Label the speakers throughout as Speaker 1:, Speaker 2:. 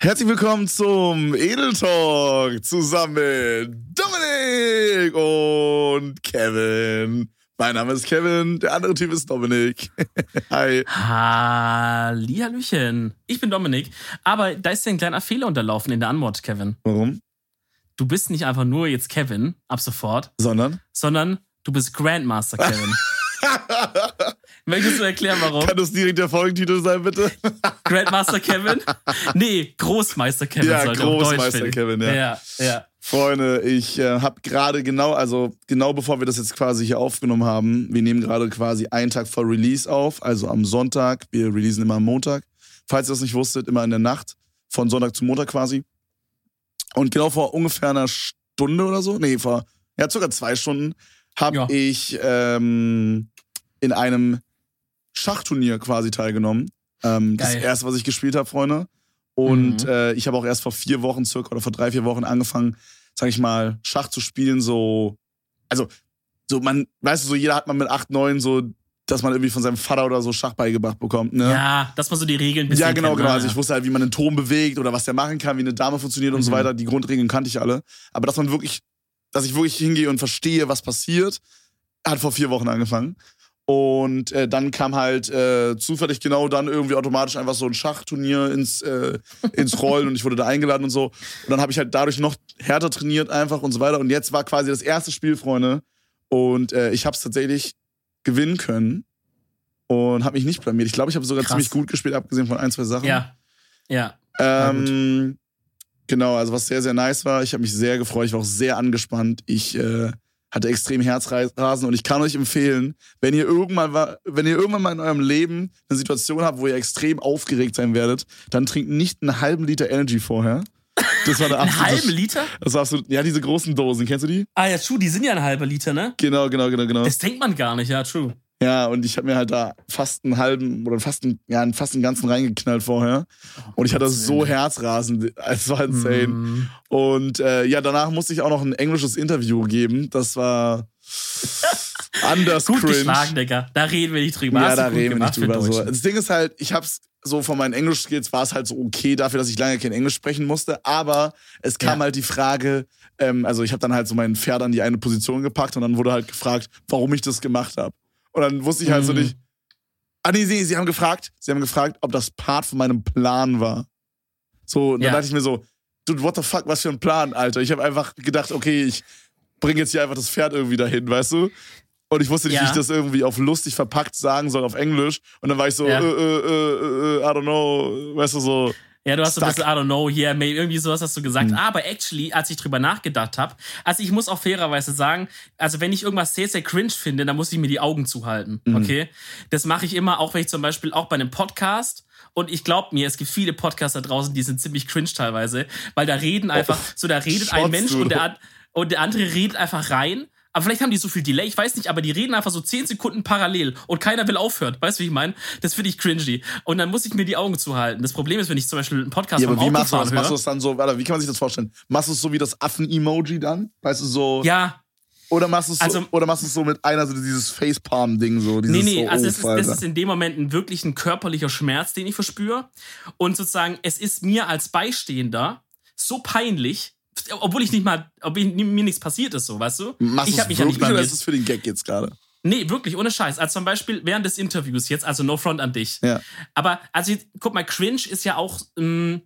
Speaker 1: Herzlich willkommen zum Edel Talk zusammen mit Dominik und Kevin. Mein Name ist Kevin, der andere Typ ist Dominik. Hi.
Speaker 2: Hallihallöchen. Ich bin Dominik, aber da ist dir ein kleiner Fehler unterlaufen in der Anmod, Kevin.
Speaker 1: Warum?
Speaker 2: Du bist nicht einfach nur jetzt Kevin ab sofort,
Speaker 1: Sondern?
Speaker 2: sondern du bist Grandmaster Kevin. Möchtest du erklären, warum?
Speaker 1: Kann das direkt der Folgentitel sein, bitte?
Speaker 2: Grandmaster Kevin? Nee, Großmeister Kevin
Speaker 1: Ja, Großmeister. Kevin, ja.
Speaker 2: Ja, ja.
Speaker 1: Freunde, ich äh, habe gerade genau, also genau bevor wir das jetzt quasi hier aufgenommen haben, wir nehmen gerade quasi einen Tag vor Release auf, also am Sonntag. Wir releasen immer am Montag. Falls ihr das nicht wusstet, immer in der Nacht, von Sonntag zu Montag quasi. Und genau vor ungefähr einer Stunde oder so, nee, vor ja, circa zwei Stunden, habe
Speaker 2: Ja.
Speaker 1: ich ähm, in einem Schachturnier quasi teilgenommen. Ähm, das erste, was ich gespielt habe, Freunde. Und
Speaker 2: Mhm.
Speaker 1: äh, ich habe auch erst vor vier Wochen circa oder vor drei, vier Wochen angefangen, sag ich mal, Schach zu spielen, so, also, so man, weißt du, so jeder hat man mit acht, neun so, dass man irgendwie von seinem Vater oder so Schach beigebracht bekommt, ne?
Speaker 2: Ja, dass man so die Regeln bisschen
Speaker 1: Ja, genau,
Speaker 2: kennt,
Speaker 1: genau.
Speaker 2: ne?
Speaker 1: Also ich wusste halt, wie man einen Turm bewegt oder was der machen kann, wie eine Dame funktioniert und so
Speaker 2: Mhm.
Speaker 1: weiter. Die Grundregeln kannte ich alle. Aber dass man wirklich, dass ich wirklich hingehe und verstehe, was passiert, hat vor vier Wochen angefangen. Und äh, dann kam halt äh, zufällig genau dann irgendwie automatisch einfach so ein Schachturnier ins, äh, ins Rollen und ich wurde da eingeladen und so. Und dann habe ich halt dadurch noch härter trainiert einfach und so weiter. Und jetzt war quasi das erste Spiel, Freunde. Und äh, ich habe es tatsächlich gewinnen können und habe mich nicht blamiert. Ich glaube, ich habe sogar
Speaker 2: Krass.
Speaker 1: ziemlich gut gespielt, abgesehen von ein, zwei Sachen.
Speaker 2: Ja, ja.
Speaker 1: Ähm, genau, also was sehr, sehr nice war. Ich habe mich sehr gefreut. Ich war auch sehr angespannt. Ich äh, hatte extrem Herzrasen und ich kann euch empfehlen, wenn ihr irgendwann mal, wenn ihr irgendwann mal in eurem Leben eine Situation habt, wo ihr extrem aufgeregt sein werdet, dann trinkt nicht einen halben Liter Energy vorher. Das war der
Speaker 2: Einen
Speaker 1: absolute,
Speaker 2: halben Liter?
Speaker 1: Das war absolut, ja, diese großen Dosen, kennst du die?
Speaker 2: Ah ja, true, die sind ja ein halber Liter, ne?
Speaker 1: Genau, genau, genau, genau.
Speaker 2: Das denkt man gar nicht, ja, true.
Speaker 1: Ja, und ich habe mir halt da fast einen halben oder fast einen, ja, fast einen ganzen reingeknallt vorher. Und ich hatte so Herzrasen. Es war insane.
Speaker 2: Mm.
Speaker 1: Und äh, ja, danach musste ich auch noch ein englisches Interview geben. Das war anders
Speaker 2: Gut
Speaker 1: cringe.
Speaker 2: geschlagen, Digga. Da reden wir nicht drüber.
Speaker 1: Ja, da reden wir nicht drüber. So. Das Ding ist halt, ich hab's so von meinen Englisch-Skills war es halt so okay dafür, dass ich lange kein Englisch sprechen musste. Aber es kam
Speaker 2: Ja.
Speaker 1: halt die Frage, ähm, also ich habe dann halt so mein Pferd an die eine Position gepackt und dann wurde halt gefragt, warum ich das gemacht habe. Und dann wusste ich halt so
Speaker 2: Mhm.
Speaker 1: nicht. Ah nee, sie, sie haben gefragt, sie haben gefragt, ob das Part von meinem Plan war. So, und dann
Speaker 2: Ja.
Speaker 1: dachte ich mir so, dude, what the fuck, was für ein Plan, Alter. Ich habe einfach gedacht, okay, ich bringe jetzt hier einfach das Pferd irgendwie dahin, weißt du? Und ich wusste nicht,
Speaker 2: Ja.
Speaker 1: wie ich das irgendwie auf lustig verpackt sagen soll auf Englisch. Und dann war ich so,
Speaker 2: Ja.
Speaker 1: äh, äh, äh, äh, I don't know, weißt du, so.
Speaker 2: Ja, du hast so ein
Speaker 1: Stuck.
Speaker 2: bisschen, I don't know, yeah, maybe, irgendwie sowas hast du gesagt.
Speaker 1: Hm.
Speaker 2: Aber actually, als ich drüber nachgedacht habe, also ich muss auch fairerweise sagen, also wenn ich irgendwas sehr, sehr cringe finde, dann muss ich mir die Augen zuhalten,
Speaker 1: Mhm.
Speaker 2: okay? Das mache ich immer, auch wenn ich zum Beispiel auch bei einem Podcast und ich glaube mir, es gibt viele Podcaster draußen, die sind ziemlich cringe teilweise, weil da reden einfach, so da redet ein Mensch
Speaker 1: du.
Speaker 2: und der, und der andere redet einfach rein. Aber vielleicht haben die so viel Delay, ich weiß nicht, aber die reden einfach so 10 Sekunden parallel und keiner will aufhören. Weißt du, wie ich meine? Das finde ich cringy. Und dann muss ich mir die Augen zuhalten. Das Problem ist, wenn ich zum Beispiel einen Podcast
Speaker 1: Ja, aber wie machst du das? Machst du
Speaker 2: höre.
Speaker 1: das dann so, warte, wie kann man sich das vorstellen? Machst du es so wie das Affen-Emoji dann? Weißt du, so.
Speaker 2: Ja,
Speaker 1: Oder machst du es so,
Speaker 2: Also-
Speaker 1: oder machst du es so mit einer, so dieses Facepalm-Ding, so. Dieses
Speaker 2: nee, nee,
Speaker 1: so,
Speaker 2: also
Speaker 1: oh,
Speaker 2: es ist,
Speaker 1: Alter.
Speaker 2: das ist in dem Moment ein wirklich ein körperlicher Schmerz, den ich verspüre. Und sozusagen, es ist mir als Beistehender so peinlich, obwohl ich nicht mal, ob ich, mir nichts passiert ist, so, weißt du?
Speaker 1: Machst
Speaker 2: ich
Speaker 1: du
Speaker 2: hab
Speaker 1: es
Speaker 2: mich ja nicht
Speaker 1: wirklich oder
Speaker 2: blamiert.
Speaker 1: ist es für den Gag jetzt gerade?
Speaker 2: Nee, wirklich, ohne Scheiß. Also zum Beispiel während des Interviews jetzt, also no front an dich.
Speaker 1: Ja.
Speaker 2: Aber, also, guck mal, cringe ist ja auch, ähm,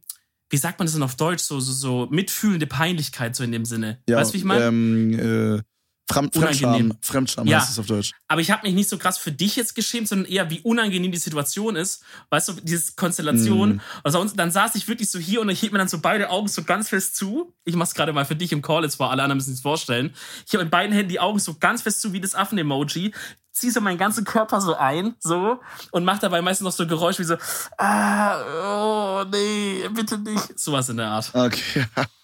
Speaker 2: wie sagt man das denn auf Deutsch, so, so, so mitfühlende Peinlichkeit, so in dem Sinne.
Speaker 1: Ja,
Speaker 2: weißt du, wie ich meine?
Speaker 1: Ähm, äh, Fremd, Fremdscham,
Speaker 2: Unangenehm.
Speaker 1: Fremdscham
Speaker 2: Ja.
Speaker 1: heißt es auf Deutsch.
Speaker 2: Aber ich habe mich nicht so krass für dich jetzt geschämt, sondern eher, wie unangenehm die Situation ist. Weißt du, diese Konstellation.
Speaker 1: Mhm.
Speaker 2: Also dann saß ich wirklich so hier und ich hielt mir dann so beide Augen so ganz fest zu. Ich mach's gerade mal für dich im Call jetzt vor, alle anderen müssen sich's vorstellen. Ich habe mit beiden Händen die Augen so ganz fest zu wie das Affen-Emoji. Zieh so meinen ganzen Körper so ein, so, und mach dabei meistens noch so Geräusche wie so, ah, oh, nee, bitte nicht. Sowas in der Art.
Speaker 1: Okay.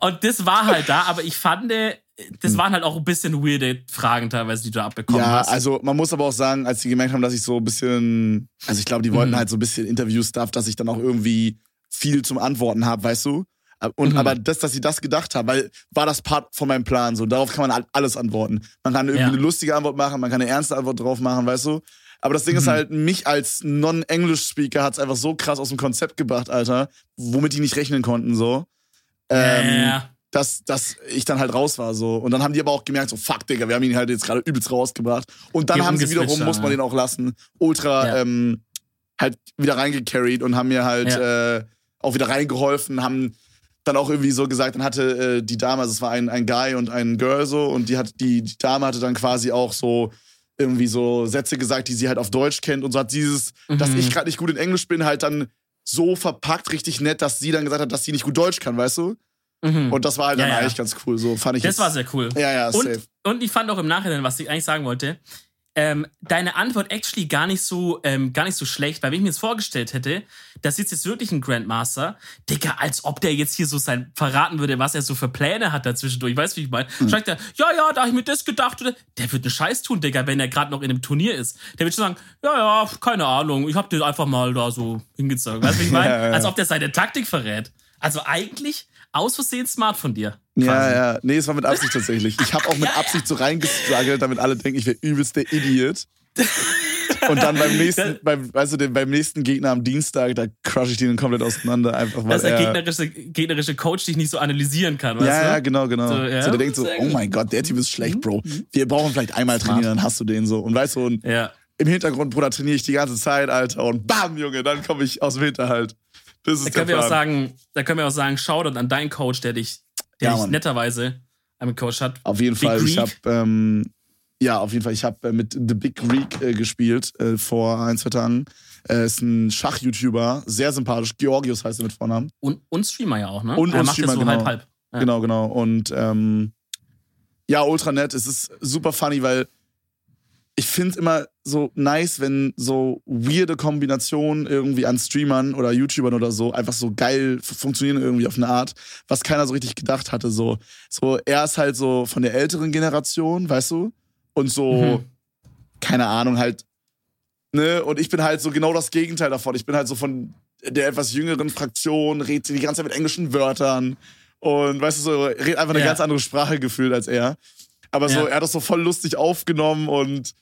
Speaker 2: Und das war halt da, aber ich fand, äh, das waren halt auch ein bisschen weirde Fragen teilweise, die du abbekommen
Speaker 1: Hm. Ja,
Speaker 2: hast.
Speaker 1: also man muss aber auch sagen, als die gemerkt haben, dass ich so ein bisschen, also ich glaube, die wollten
Speaker 2: Mhm.
Speaker 1: halt so ein bisschen Interview-Stuff, dass ich dann auch irgendwie viel zum Antworten habe, weißt du? Und
Speaker 2: Mhm.
Speaker 1: aber das, dass sie das gedacht haben, weil war das Part von meinem Plan. So, darauf kann man all- alles antworten. Man kann irgendwie
Speaker 2: Ja.
Speaker 1: eine lustige Antwort machen, man kann eine ernste Antwort drauf machen, weißt du? Aber das Ding ist
Speaker 2: Mhm.
Speaker 1: halt, mich als Non-English-Speaker hat's einfach so krass aus dem Konzept gebracht, Alter, womit die nicht rechnen konnten, so. Ähm,
Speaker 2: ja.
Speaker 1: dass, dass ich dann halt raus war so. Und dann haben die aber auch gemerkt, so fuck, Digga, wir haben ihn halt jetzt gerade übelst rausgebracht. Und dann
Speaker 2: Die
Speaker 1: haben sie wiederum, muss man den auch lassen, ultra ähm, halt wieder reingecarried und haben mir halt äh, auch wieder reingeholfen, haben dann auch irgendwie so gesagt, dann hatte äh, die Dame, also es war ein, ein Guy und ein Girl so, und die hat, die, die Dame hatte dann quasi auch so irgendwie so Sätze gesagt, die sie halt auf Deutsch kennt und so hat dieses, dass
Speaker 2: Mhm.
Speaker 1: ich gerade nicht gut in Englisch bin, halt dann so verpackt, richtig nett, dass sie dann gesagt hat, dass sie nicht gut Deutsch kann, weißt du?
Speaker 2: Mhm.
Speaker 1: Und das war halt
Speaker 2: Ja,
Speaker 1: dann
Speaker 2: ja.
Speaker 1: eigentlich ganz cool. So fand ich
Speaker 2: Das
Speaker 1: jetzt-
Speaker 2: war sehr cool.
Speaker 1: Ja, ja, safe.
Speaker 2: Und, und ich fand auch im Nachhinein, was ich eigentlich sagen wollte, ähm, deine Antwort actually gar nicht so ähm, gar nicht so schlecht, weil wenn ich mir jetzt vorgestellt hätte, da sitzt jetzt wirklich ein Grandmaster, Digga, als ob der jetzt hier so sein verraten würde, was er so für Pläne hat dazwischendurch. Weißt du, wie ich meine?
Speaker 1: Mhm.
Speaker 2: Schreibt er, ja, ja, da hab ich mir das gedacht. Oder der wird einen Scheiß tun, Digga, wenn er gerade noch in einem Turnier ist. Der wird schon sagen, ja, ja, keine Ahnung, ich hab dir einfach mal da so hingezogen. Weißt du, wie ich meine?
Speaker 1: Ja, ja.
Speaker 2: Als ob der seine Taktik verrät. Also eigentlich aus Versehen smart von dir.
Speaker 1: Ja,
Speaker 2: quasi.
Speaker 1: ja. Nee, es war mit Absicht tatsächlich. Ich habe auch mit Absicht so reingestruggelt, damit alle denken, ich wäre übelst der Idiot. Und dann beim nächsten, beim, weißt du, beim nächsten Gegner am Dienstag, da crush ich den komplett auseinander, einfach weil
Speaker 2: dass der
Speaker 1: er,
Speaker 2: gegnerische, gegnerische Coach dich nicht so analysieren kann, weißt
Speaker 1: ja,
Speaker 2: du?
Speaker 1: ja, genau, genau.
Speaker 2: So,
Speaker 1: So,
Speaker 2: ja.
Speaker 1: der denkt so, oh mein Gott, der Typ ist schlecht, Bro. Wir brauchen vielleicht einmal trainieren, dann hast du den so. Und weißt du, und
Speaker 2: Ja.
Speaker 1: im Hintergrund, Bruder, trainiere ich die ganze Zeit, Alter. Und bam, Junge, dann komme ich aus dem Hinterhalt. Das ist
Speaker 2: Da können wir auch sagen, da können wir auch sagen, Shoutout an deinen Coach, der dich, der
Speaker 1: Ja,
Speaker 2: dich netterweise am Coach hat.
Speaker 1: Auf jeden
Speaker 2: Big
Speaker 1: Fall. Ich habe
Speaker 2: Greek?
Speaker 1: ähm, ja, auf jeden Fall. Ich habe äh, mit The Big Greek äh, gespielt äh, vor ein, zwei Tagen. Äh, ist ein Schach-YouTuber, sehr sympathisch. Georgios heißt er mit Vornamen.
Speaker 2: Und, und Streamer ja auch, ne?
Speaker 1: Und-
Speaker 2: er
Speaker 1: und
Speaker 2: macht
Speaker 1: Streamer,
Speaker 2: so
Speaker 1: genau.
Speaker 2: halb halb. Ja.
Speaker 1: Genau, genau. Und ähm, ja, ultra nett. Es ist super funny, weil ich finde immer so nice, wenn so weirde Kombinationen irgendwie an Streamern oder YouTubern oder so einfach so geil funktionieren irgendwie auf eine Art, was keiner so richtig gedacht hatte. So, so er ist halt so von der älteren Generation, weißt du? Und so,
Speaker 2: Mhm.
Speaker 1: keine Ahnung, halt, ne? Und ich bin halt so genau das Gegenteil davon. Ich bin halt so von der etwas jüngeren Fraktion, redet die ganze Zeit mit englischen Wörtern und weißt du so, redet einfach eine
Speaker 2: Ja.
Speaker 1: ganz andere Sprache gefühlt als er. Aber so,
Speaker 2: Ja.
Speaker 1: er hat das so voll lustig aufgenommen und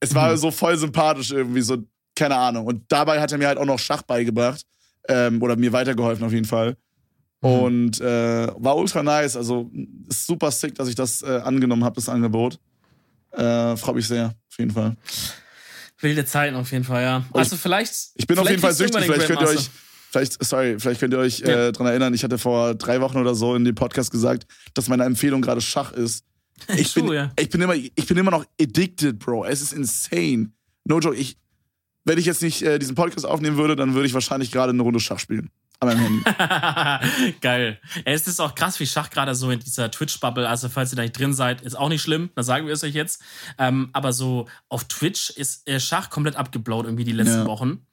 Speaker 1: es war
Speaker 2: Mhm.
Speaker 1: so voll sympathisch irgendwie, so, keine Ahnung. Und dabei hat er mir halt auch noch Schach beigebracht. Ähm, oder mir weitergeholfen auf jeden Fall.
Speaker 2: Mhm.
Speaker 1: Und äh, war ultra nice. Also ist super sick, dass ich das äh, angenommen habe, das Angebot. Äh, Freut mich sehr, auf jeden Fall.
Speaker 2: Wilde Zeiten auf jeden Fall, ja. Also vielleicht.
Speaker 1: Ich bin auf
Speaker 2: vielleicht
Speaker 1: jeden Fall süchtig. Vielleicht könnt ihr euch, vielleicht, sorry, vielleicht könnt ihr euch
Speaker 2: Ja.
Speaker 1: äh, dran erinnern. Ich hatte vor drei Wochen oder so in dem Podcast gesagt, dass meine Empfehlung gerade Schach ist. Ich bin,
Speaker 2: ja.
Speaker 1: ich bin immer, ich bin immer noch addicted, Bro. Es ist insane. No joke. Ich, wenn ich jetzt nicht äh, diesen Podcast aufnehmen würde, dann würde ich wahrscheinlich gerade eine Runde Schach spielen. An meinem Handy.
Speaker 2: Geil. Es ist auch krass, wie Schach gerade so in dieser Twitch-Bubble, also falls ihr da nicht drin seid, ist auch nicht schlimm, dann sagen wir es euch jetzt. Ähm, aber so auf Twitch ist äh, Schach komplett abgeblowt irgendwie die letzten
Speaker 1: Ja.
Speaker 2: Wochen.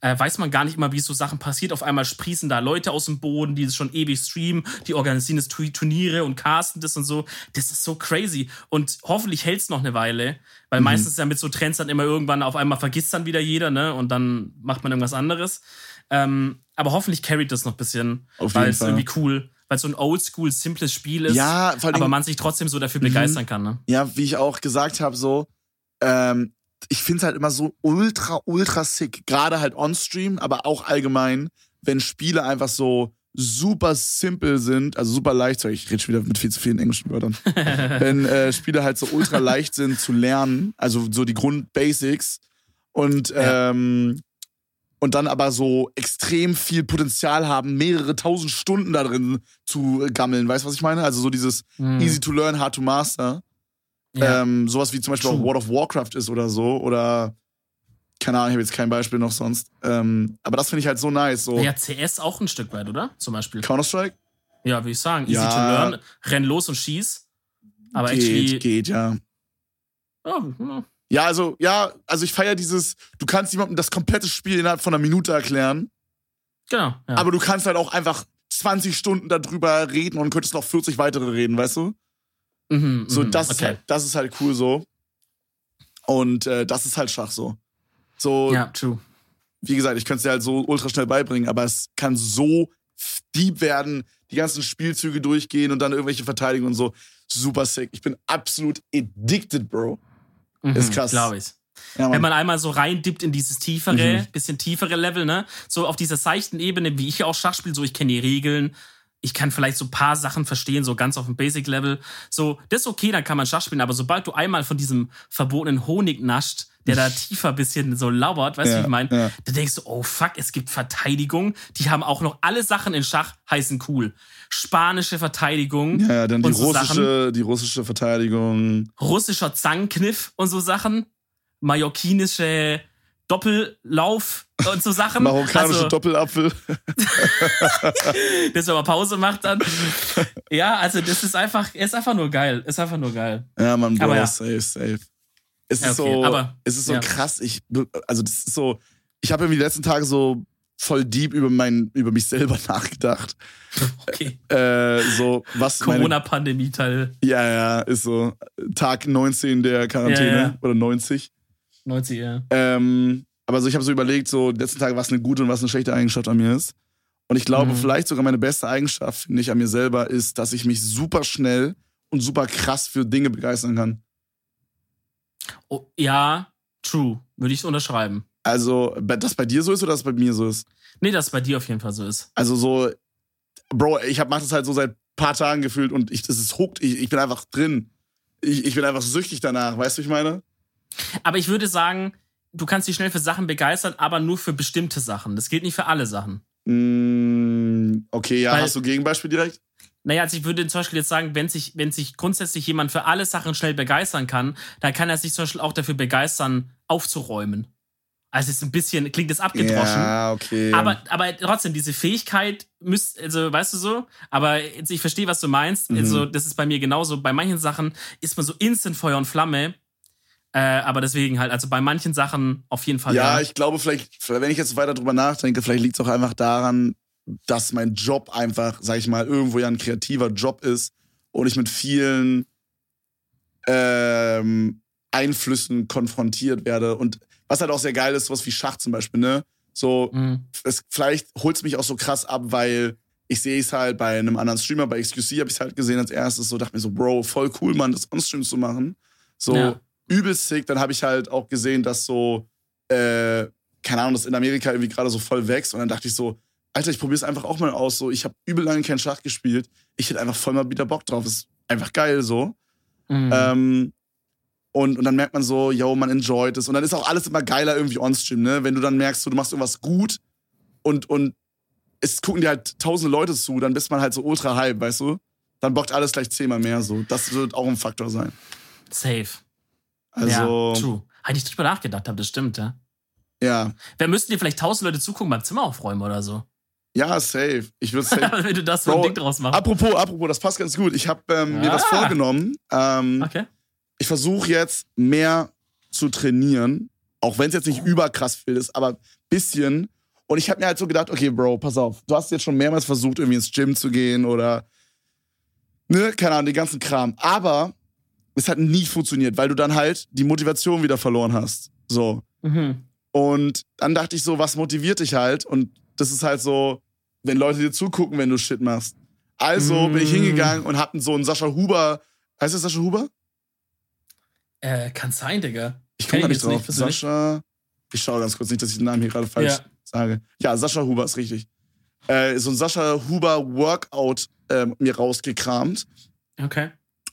Speaker 2: Äh, weiß man gar nicht immer, wie so Sachen passiert. Auf einmal sprießen da Leute aus dem Boden, die das schon ewig streamen, die organisieren das Tu- Turniere und casten das und so. Das ist so crazy. Und hoffentlich hält es noch eine Weile, weil
Speaker 1: Mhm.
Speaker 2: meistens ja mit so Trends dann immer irgendwann auf einmal vergisst dann wieder jeder, ne? Und dann macht man irgendwas anderes. Ähm, aber hoffentlich carried das noch ein bisschen, weil es irgendwie cool, weil es so ein oldschool, simples Spiel ist,
Speaker 1: Ja,
Speaker 2: aber man sich trotzdem so dafür
Speaker 1: Mhm.
Speaker 2: begeistern kann. Ne?
Speaker 1: ja, wie ich auch gesagt habe, so, ähm, ich finde es halt immer so ultra, ultra sick. Gerade halt on-stream, aber auch allgemein, wenn Spiele einfach so super simpel sind, also super leicht, sorry, ich rede schon wieder mit viel zu vielen englischen Wörtern. wenn äh, Spiele halt so ultra leicht sind zu lernen, also so die Grundbasics und
Speaker 2: Ja.
Speaker 1: ähm, und dann aber so extrem viel Potenzial haben, mehrere tausend Stunden da drin zu gammeln. Weißt du, was ich meine? Also so dieses
Speaker 2: Mhm.
Speaker 1: easy to learn, hard to master.
Speaker 2: Ja.
Speaker 1: Ähm, sowas wie zum Beispiel auch. World of Warcraft ist oder so. Oder keine Ahnung, ich habe jetzt kein Beispiel noch sonst. Ähm, aber das finde ich halt so nice. So
Speaker 2: ja, CS auch ein Stück weit, oder? Zum Beispiel.
Speaker 1: Counter-Strike?
Speaker 2: Ja, würde ich sagen. Easy
Speaker 1: Ja.
Speaker 2: to learn, renn los und schieß. Aber
Speaker 1: geht,
Speaker 2: actually.
Speaker 1: geht, ja.
Speaker 2: Oh, ja.
Speaker 1: Also, ja, also ich feiere dieses, du kannst jemandem das komplette Spiel innerhalb von einer Minute erklären,
Speaker 2: Genau. Ja.
Speaker 1: aber du kannst halt auch einfach 20 Stunden darüber reden und könntest noch 40 weitere reden, weißt du?
Speaker 2: mhm,
Speaker 1: So,
Speaker 2: mhm,
Speaker 1: das, ist
Speaker 2: okay.
Speaker 1: halt, das ist halt cool so. Und äh, das ist halt Schach so. So,
Speaker 2: Ja, true.
Speaker 1: wie gesagt, ich könnte es dir halt so ultra schnell beibringen, aber es kann so deep werden, die ganzen Spielzüge durchgehen und dann irgendwelche Verteidigungen und so. Super sick. Ich bin absolut addicted, Bro.
Speaker 2: Mhm,
Speaker 1: Ist krass.
Speaker 2: Glaube ich.
Speaker 1: Ja.
Speaker 2: Wenn man einmal so reindippt in dieses tiefere,
Speaker 1: Mhm.
Speaker 2: bisschen tiefere Level, ne? So auf dieser seichten Ebene, wie ich auch Schach spiele, so ich kenne die Regeln, ich kann vielleicht so ein paar Sachen verstehen, so ganz auf dem Basic-Level. So, das ist okay, dann kann man Schach spielen, aber sobald du einmal von diesem verbotenen Honig nascht, der da tiefer ein bisschen so lauert, weißt du,
Speaker 1: Ja,
Speaker 2: wie ich meine?
Speaker 1: ja.
Speaker 2: Da denkst du, oh fuck, es gibt Verteidigung. Die haben auch noch alle Sachen in Schach heißen cool. Spanische Verteidigung.
Speaker 1: Ja, ja, dann die
Speaker 2: so Sachen.
Speaker 1: russische, die russische Verteidigung.
Speaker 2: russischer Zangenkniff und so Sachen, mallorquinische Doppellauf und so Sachen.
Speaker 1: Marokkanische
Speaker 2: also,
Speaker 1: Doppelapfel.
Speaker 2: dass man mal Pause macht dann. Ja, also das ist einfach, ist einfach nur geil. Ist einfach nur geil.
Speaker 1: Ja, Mann, Bro,
Speaker 2: ja.
Speaker 1: safe, safe. Es ist
Speaker 2: Ja, okay,
Speaker 1: so,
Speaker 2: aber-
Speaker 1: es ist so
Speaker 2: ja.
Speaker 1: krass. Ich, also das ist so, ich habe irgendwie die letzten Tage so voll deep über mein, über mich selber nachgedacht.
Speaker 2: Okay.
Speaker 1: Äh, so was
Speaker 2: Corona-Pandemie-Teil
Speaker 1: ja, ja, ist so Tag 19 der Quarantäne
Speaker 2: ja.
Speaker 1: oder 90.
Speaker 2: 90, ja.
Speaker 1: Ähm, aber so, ich habe so überlegt, so die letzten Tage, was eine gute und was eine schlechte Eigenschaft an mir ist. Und ich glaube,
Speaker 2: Mhm.
Speaker 1: vielleicht sogar meine beste Eigenschaft, finde ich, an mir selber, ist, dass ich mich super schnell und super krass für Dinge begeistern kann.
Speaker 2: Oh, ja, true. Würde ich unterschreiben.
Speaker 1: Also, bei- das bei dir so ist oder das bei mir so ist?
Speaker 2: Nee, dass es bei dir auf jeden Fall so ist.
Speaker 1: Also so, Bro, ich hab, mach das halt so seit paar Tagen gefühlt und ich, das ist hooked. Ich, ich bin einfach drin. Ich, ich bin einfach süchtig danach, weißt du, ich meine?
Speaker 2: Aber ich würde sagen, du kannst dich schnell für Sachen begeistern, aber nur für bestimmte Sachen. Das gilt nicht für alle Sachen.
Speaker 1: Mm, okay, ja,
Speaker 2: Weil-
Speaker 1: hast du Gegenbeispiel direkt?
Speaker 2: Naja, also ich würde zum Beispiel jetzt sagen, wenn sich, wenn sich grundsätzlich jemand für alle Sachen schnell begeistern kann, dann kann er sich zum Beispiel auch dafür begeistern, aufzuräumen. Also es ist ein bisschen, klingt das abgedroschen.
Speaker 1: Ja, okay.
Speaker 2: Aber, aber trotzdem, diese Fähigkeit müsst, also weißt du so, aber ich verstehe, was du meinst.
Speaker 1: Mhm.
Speaker 2: Also, das ist bei mir genauso. Bei manchen Sachen ist man so instant Feuer und Flamme. Äh, aber deswegen halt, also bei manchen Sachen auf jeden Fall.
Speaker 1: ja, ich glaube, vielleicht, vielleicht, wenn ich jetzt weiter drüber nachdenke, vielleicht liegt es auch einfach daran, dass mein Job einfach, sag ich mal, irgendwo ja ein kreativer Job ist und ich mit vielen ähm, Einflüssen konfrontiert werde. Und was halt auch sehr geil ist, sowas wie Schach zum Beispiel, ne? So,
Speaker 2: Mhm.
Speaker 1: es, vielleicht holt es mich auch so krass ab, weil ich sehe es halt bei einem anderen Streamer, bei XQC habe ich es halt gesehen als erstes, so dachte mir so, Bro, voll cool, Mann, das on-stream zu machen. So
Speaker 2: Ja.
Speaker 1: Übelst sick. Dann habe ich halt auch gesehen, dass so, äh, keine Ahnung, das in Amerika irgendwie gerade so voll wächst. Und dann dachte ich so, Alter, ich probiere es einfach auch mal aus. So, ich habe übel lange keinen Schach gespielt. Ich hätte einfach voll mal wieder Bock drauf. Ist einfach geil so.
Speaker 2: Mhm.
Speaker 1: Ähm, und, und dann merkt man so, yo, man enjoyt es. Und dann ist auch alles immer geiler irgendwie on-stream, ne? Wenn du dann merkst, so, du machst irgendwas gut und, und es gucken dir halt tausende Leute zu, dann bist man halt so ultra hype, weißt du? Dann bockt alles gleich zehnmal mehr so. Das wird auch ein Faktor sein.
Speaker 2: Safe.
Speaker 1: Also,
Speaker 2: ja, true. Hätte ich drüber nachgedacht habe, das stimmt, ja.
Speaker 1: ja.
Speaker 2: Wer müssten dir vielleicht tausend Leute zugucken beim Zimmer aufräumen oder so?
Speaker 1: Ja, safe. Ich würde safe.
Speaker 2: Wenn du das so ein Ding draus machst.
Speaker 1: apropos, apropos, das passt ganz gut. Ich habe ähm, mir was
Speaker 2: Ah.
Speaker 1: vorgenommen. Ähm,
Speaker 2: Okay.
Speaker 1: ich versuche jetzt mehr zu trainieren, auch wenn es jetzt nicht überkrass viel ist, aber bisschen. Und ich habe mir halt so gedacht, okay, Bro, pass auf, du hast jetzt schon mehrmals versucht, irgendwie ins Gym zu gehen oder ne, keine Ahnung, den ganzen Kram. Aber es hat nie funktioniert, weil du dann halt die Motivation wieder verloren hast. So.
Speaker 2: Mhm.
Speaker 1: Und dann dachte ich so, was motiviert dich halt? Und das ist halt so, wenn Leute dir zugucken, wenn du Shit machst. Also bin ich
Speaker 2: Mm.
Speaker 1: hingegangen und hab so einen Sascha Huber. Heißt das Sascha Huber?
Speaker 2: Äh, kann sein, Digga.
Speaker 1: Ich komme nicht
Speaker 2: nicht
Speaker 1: drauf.
Speaker 2: persönlich.
Speaker 1: Sascha. Ich schaue ganz kurz nicht, dass ich den Namen hier gerade falsch
Speaker 2: Ja.
Speaker 1: sage. Ja, Sascha Huber ist richtig. Äh, so ein Sascha Huber Workout ähm, mir rausgekramt
Speaker 2: Okay.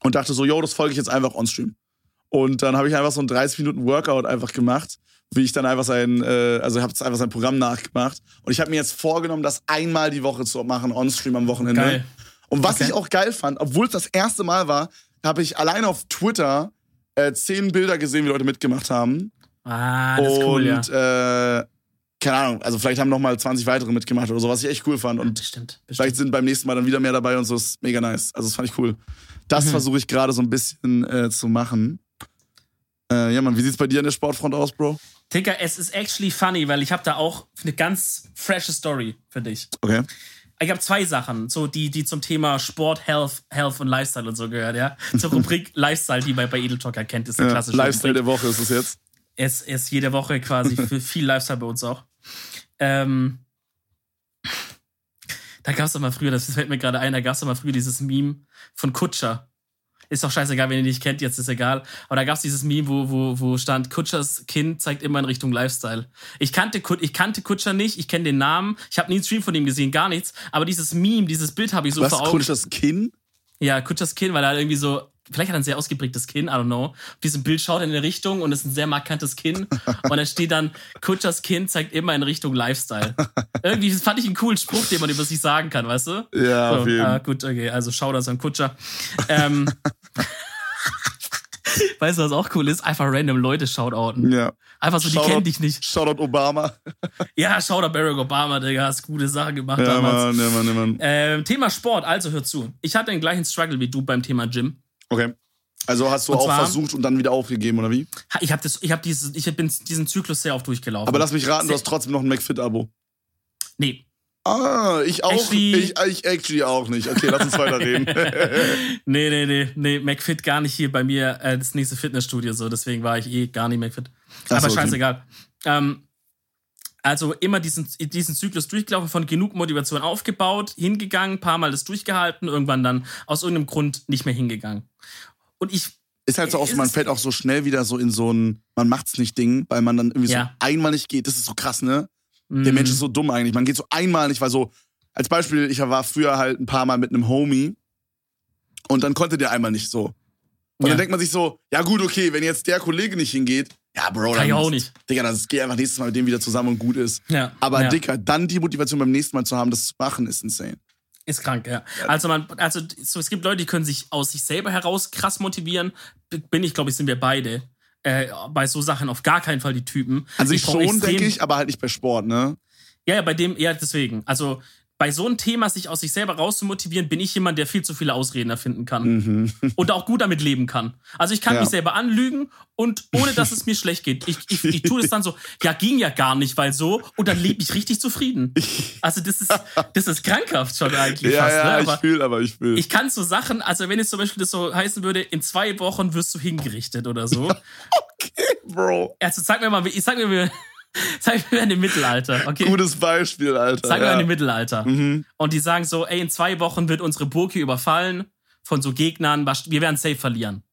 Speaker 1: Und dachte so, yo, das folge ich jetzt einfach on-stream. Und dann habe ich einfach so ein 30 Minuten Workout einfach gemacht, wie ich dann einfach sein, äh, also habe einfach sein Programm nachgemacht. Und ich habe mir jetzt vorgenommen, das einmal die Woche zu machen, on-stream am Wochenende.
Speaker 2: Geil.
Speaker 1: Und was
Speaker 2: Okay.
Speaker 1: ich auch geil fand, obwohl es das erste Mal war, habe ich allein auf Twitter äh, zehn Bilder gesehen, wie Leute mitgemacht haben.
Speaker 2: Ah, das ist
Speaker 1: und
Speaker 2: cool, ja.
Speaker 1: äh, keine Ahnung, also vielleicht haben noch mal 20 weitere mitgemacht oder so, was ich echt cool fand. Und
Speaker 2: Bestimmt.
Speaker 1: vielleicht
Speaker 2: bestimmt.
Speaker 1: sind beim nächsten Mal dann wieder mehr dabei und so, ist mega nice. Also das fand ich cool. Das
Speaker 2: Mhm.
Speaker 1: versuche ich gerade so ein bisschen äh, zu machen. Äh, ja, Mann, wie sieht's bei dir an der Sportfront aus, Bro?
Speaker 2: Digga, es ist actually funny, weil ich habe da auch eine ganz frische Story für dich.
Speaker 1: Okay.
Speaker 2: Ich habe zwei Sachen, so die, die zum Thema Sport, Health, Health und Lifestyle und so gehört, ja. Zur Rubrik Lifestyle, die man bei Edel Talker kennt, ist eine
Speaker 1: Ja,
Speaker 2: klassische
Speaker 1: Lifestyle
Speaker 2: Rubrik.
Speaker 1: der Woche ist es jetzt.
Speaker 2: Es ist jede Woche quasi für viel Lifestyle bei uns auch. Ähm, da gab es doch mal früher, das fällt mir gerade ein, da gab es doch mal früher dieses Meme von Kutscher. Ist doch scheißegal, wenn ihr nicht kennt, jetzt ist egal. Aber da gab es dieses Meme, wo, wo, wo stand, Kutschers Kind zeigt immer in Richtung Lifestyle. Ich kannte, ich kannte Kutscher nicht, ich kenne den Namen, ich habe nie einen Stream von ihm gesehen, gar nichts. Aber dieses Meme, dieses Bild habe ich so
Speaker 1: Was,
Speaker 2: vor Augen.
Speaker 1: Kutschers Kinn?
Speaker 2: Ja, Kutschers Kinn, weil er irgendwie so, vielleicht hat er ein sehr ausgeprägtes Kinn, I don't know. Auf diesem Bild schaut er in eine Richtung und es ist ein sehr markantes Kinn. und da steht dann, Kutschers Kinn zeigt immer in Richtung Lifestyle. irgendwie fand ich einen coolen Spruch, den man über sich sagen kann, weißt du?
Speaker 1: Ja,
Speaker 2: So,
Speaker 1: auf jeden
Speaker 2: ah, gut, okay, also schau das an Kutscher. Ähm, weißt du, was auch cool ist? Einfach random Leute shoutouten.
Speaker 1: Ja.
Speaker 2: Einfach so, die kennen dich nicht.
Speaker 1: Shoutout Obama.
Speaker 2: Ja, shoutout Barack Obama, Digga, hast gute Sachen gemacht
Speaker 1: Ja,
Speaker 2: damals.
Speaker 1: Mann, ja, Mann, ja, Mann.
Speaker 2: Ähm, Thema Sport, also hör zu. Ich hatte den gleichen Struggle wie du beim Thema Gym.
Speaker 1: Okay. Also hast du
Speaker 2: Und
Speaker 1: auch
Speaker 2: zwar-
Speaker 1: versucht und dann wieder aufgegeben, oder wie?
Speaker 2: Ich habe hab dieses, ich bin diesen Zyklus sehr oft durchgelaufen.
Speaker 1: Aber lass mich raten, du hast trotzdem noch ein McFit-Abo.
Speaker 2: Nee.
Speaker 1: Ah, ich auch.
Speaker 2: Actually-
Speaker 1: Ich, ich actually auch nicht. Okay, lass uns weiter reden.
Speaker 2: Nee, nee, nee, nee, McFit gar nicht hier bei mir äh, das nächste Fitnessstudio, so deswegen war ich eh gar nicht McFit.
Speaker 1: Ach
Speaker 2: Aber
Speaker 1: so, okay.
Speaker 2: scheißegal. Ähm, also immer diesen, diesen Zyklus durchgelaufen, von genug Motivation aufgebaut, hingegangen, paar Mal das durchgehalten, irgendwann dann aus irgendeinem Grund nicht mehr hingegangen. Und ich,
Speaker 1: Ist halt so auch so,
Speaker 2: Ist
Speaker 1: man fällt auch so schnell wieder so in so ein, man macht's nicht Ding, weil man dann irgendwie
Speaker 2: Ja.
Speaker 1: so einmal nicht geht. Das ist so krass, ne?
Speaker 2: mm,
Speaker 1: Der Mensch ist so dumm eigentlich. Man geht so einmal nicht, weil so, als Beispiel, ich war früher halt ein paar Mal mit einem Homie und dann konnte der einmal nicht so. Und
Speaker 2: Ja.
Speaker 1: dann denkt man sich so, ja gut, okay, wenn jetzt der Kollege nicht hingeht, ja, Bro,
Speaker 2: Kann ich auch nicht.
Speaker 1: Digga, dann geh einfach nächstes Mal mit dem wieder zusammen und gut ist.
Speaker 2: ja,
Speaker 1: Aber
Speaker 2: ja.
Speaker 1: Dicker, dann die Motivation beim nächsten Mal zu haben, das zu machen, ist insane.
Speaker 2: Ist krank, ja. Also man, also so, es gibt Leute, die können sich aus sich selber heraus krass motivieren. Bin ich, glaube ich, sind wir beide. Äh, bei so Sachen auf gar keinen Fall die Typen.
Speaker 1: An sich
Speaker 2: brauch
Speaker 1: schon, denke ich, aber halt nicht bei Sport, ne?
Speaker 2: Ja, ja, bei dem, ja, deswegen. Also bei so einem Thema, sich aus sich selber rauszumotivieren, bin ich jemand, der viel zu viele Ausreden erfinden kann. Und auch gut damit leben kann. Also ich kann
Speaker 1: Ja.
Speaker 2: mich selber anlügen und ohne dass es mir schlecht geht. Ich, ich, ich tue es dann so, ja, ging ja gar nicht, weil so, und dann lebe ich richtig zufrieden. Also das ist, das ist krankhaft schon eigentlich
Speaker 1: Ja,
Speaker 2: fast,
Speaker 1: ja,
Speaker 2: ne?
Speaker 1: ich
Speaker 2: Aber
Speaker 1: fühl, aber ich fühl.
Speaker 2: ich kann so Sachen, also wenn es zum Beispiel das so heißen würde, in zwei Wochen wirst du hingerichtet oder so.
Speaker 1: okay, Bro.
Speaker 2: Also sag mir mal, ich sag mir, wir- sag mir im Mittelalter, okay?
Speaker 1: Gutes Beispiel, Alter.
Speaker 2: Sag mal
Speaker 1: ja.
Speaker 2: im Mittelalter.
Speaker 1: Mhm.
Speaker 2: Und die sagen so, ey, in zwei Wochen wird unsere Burg hier überfallen von so Gegnern, wir werden safe verlieren.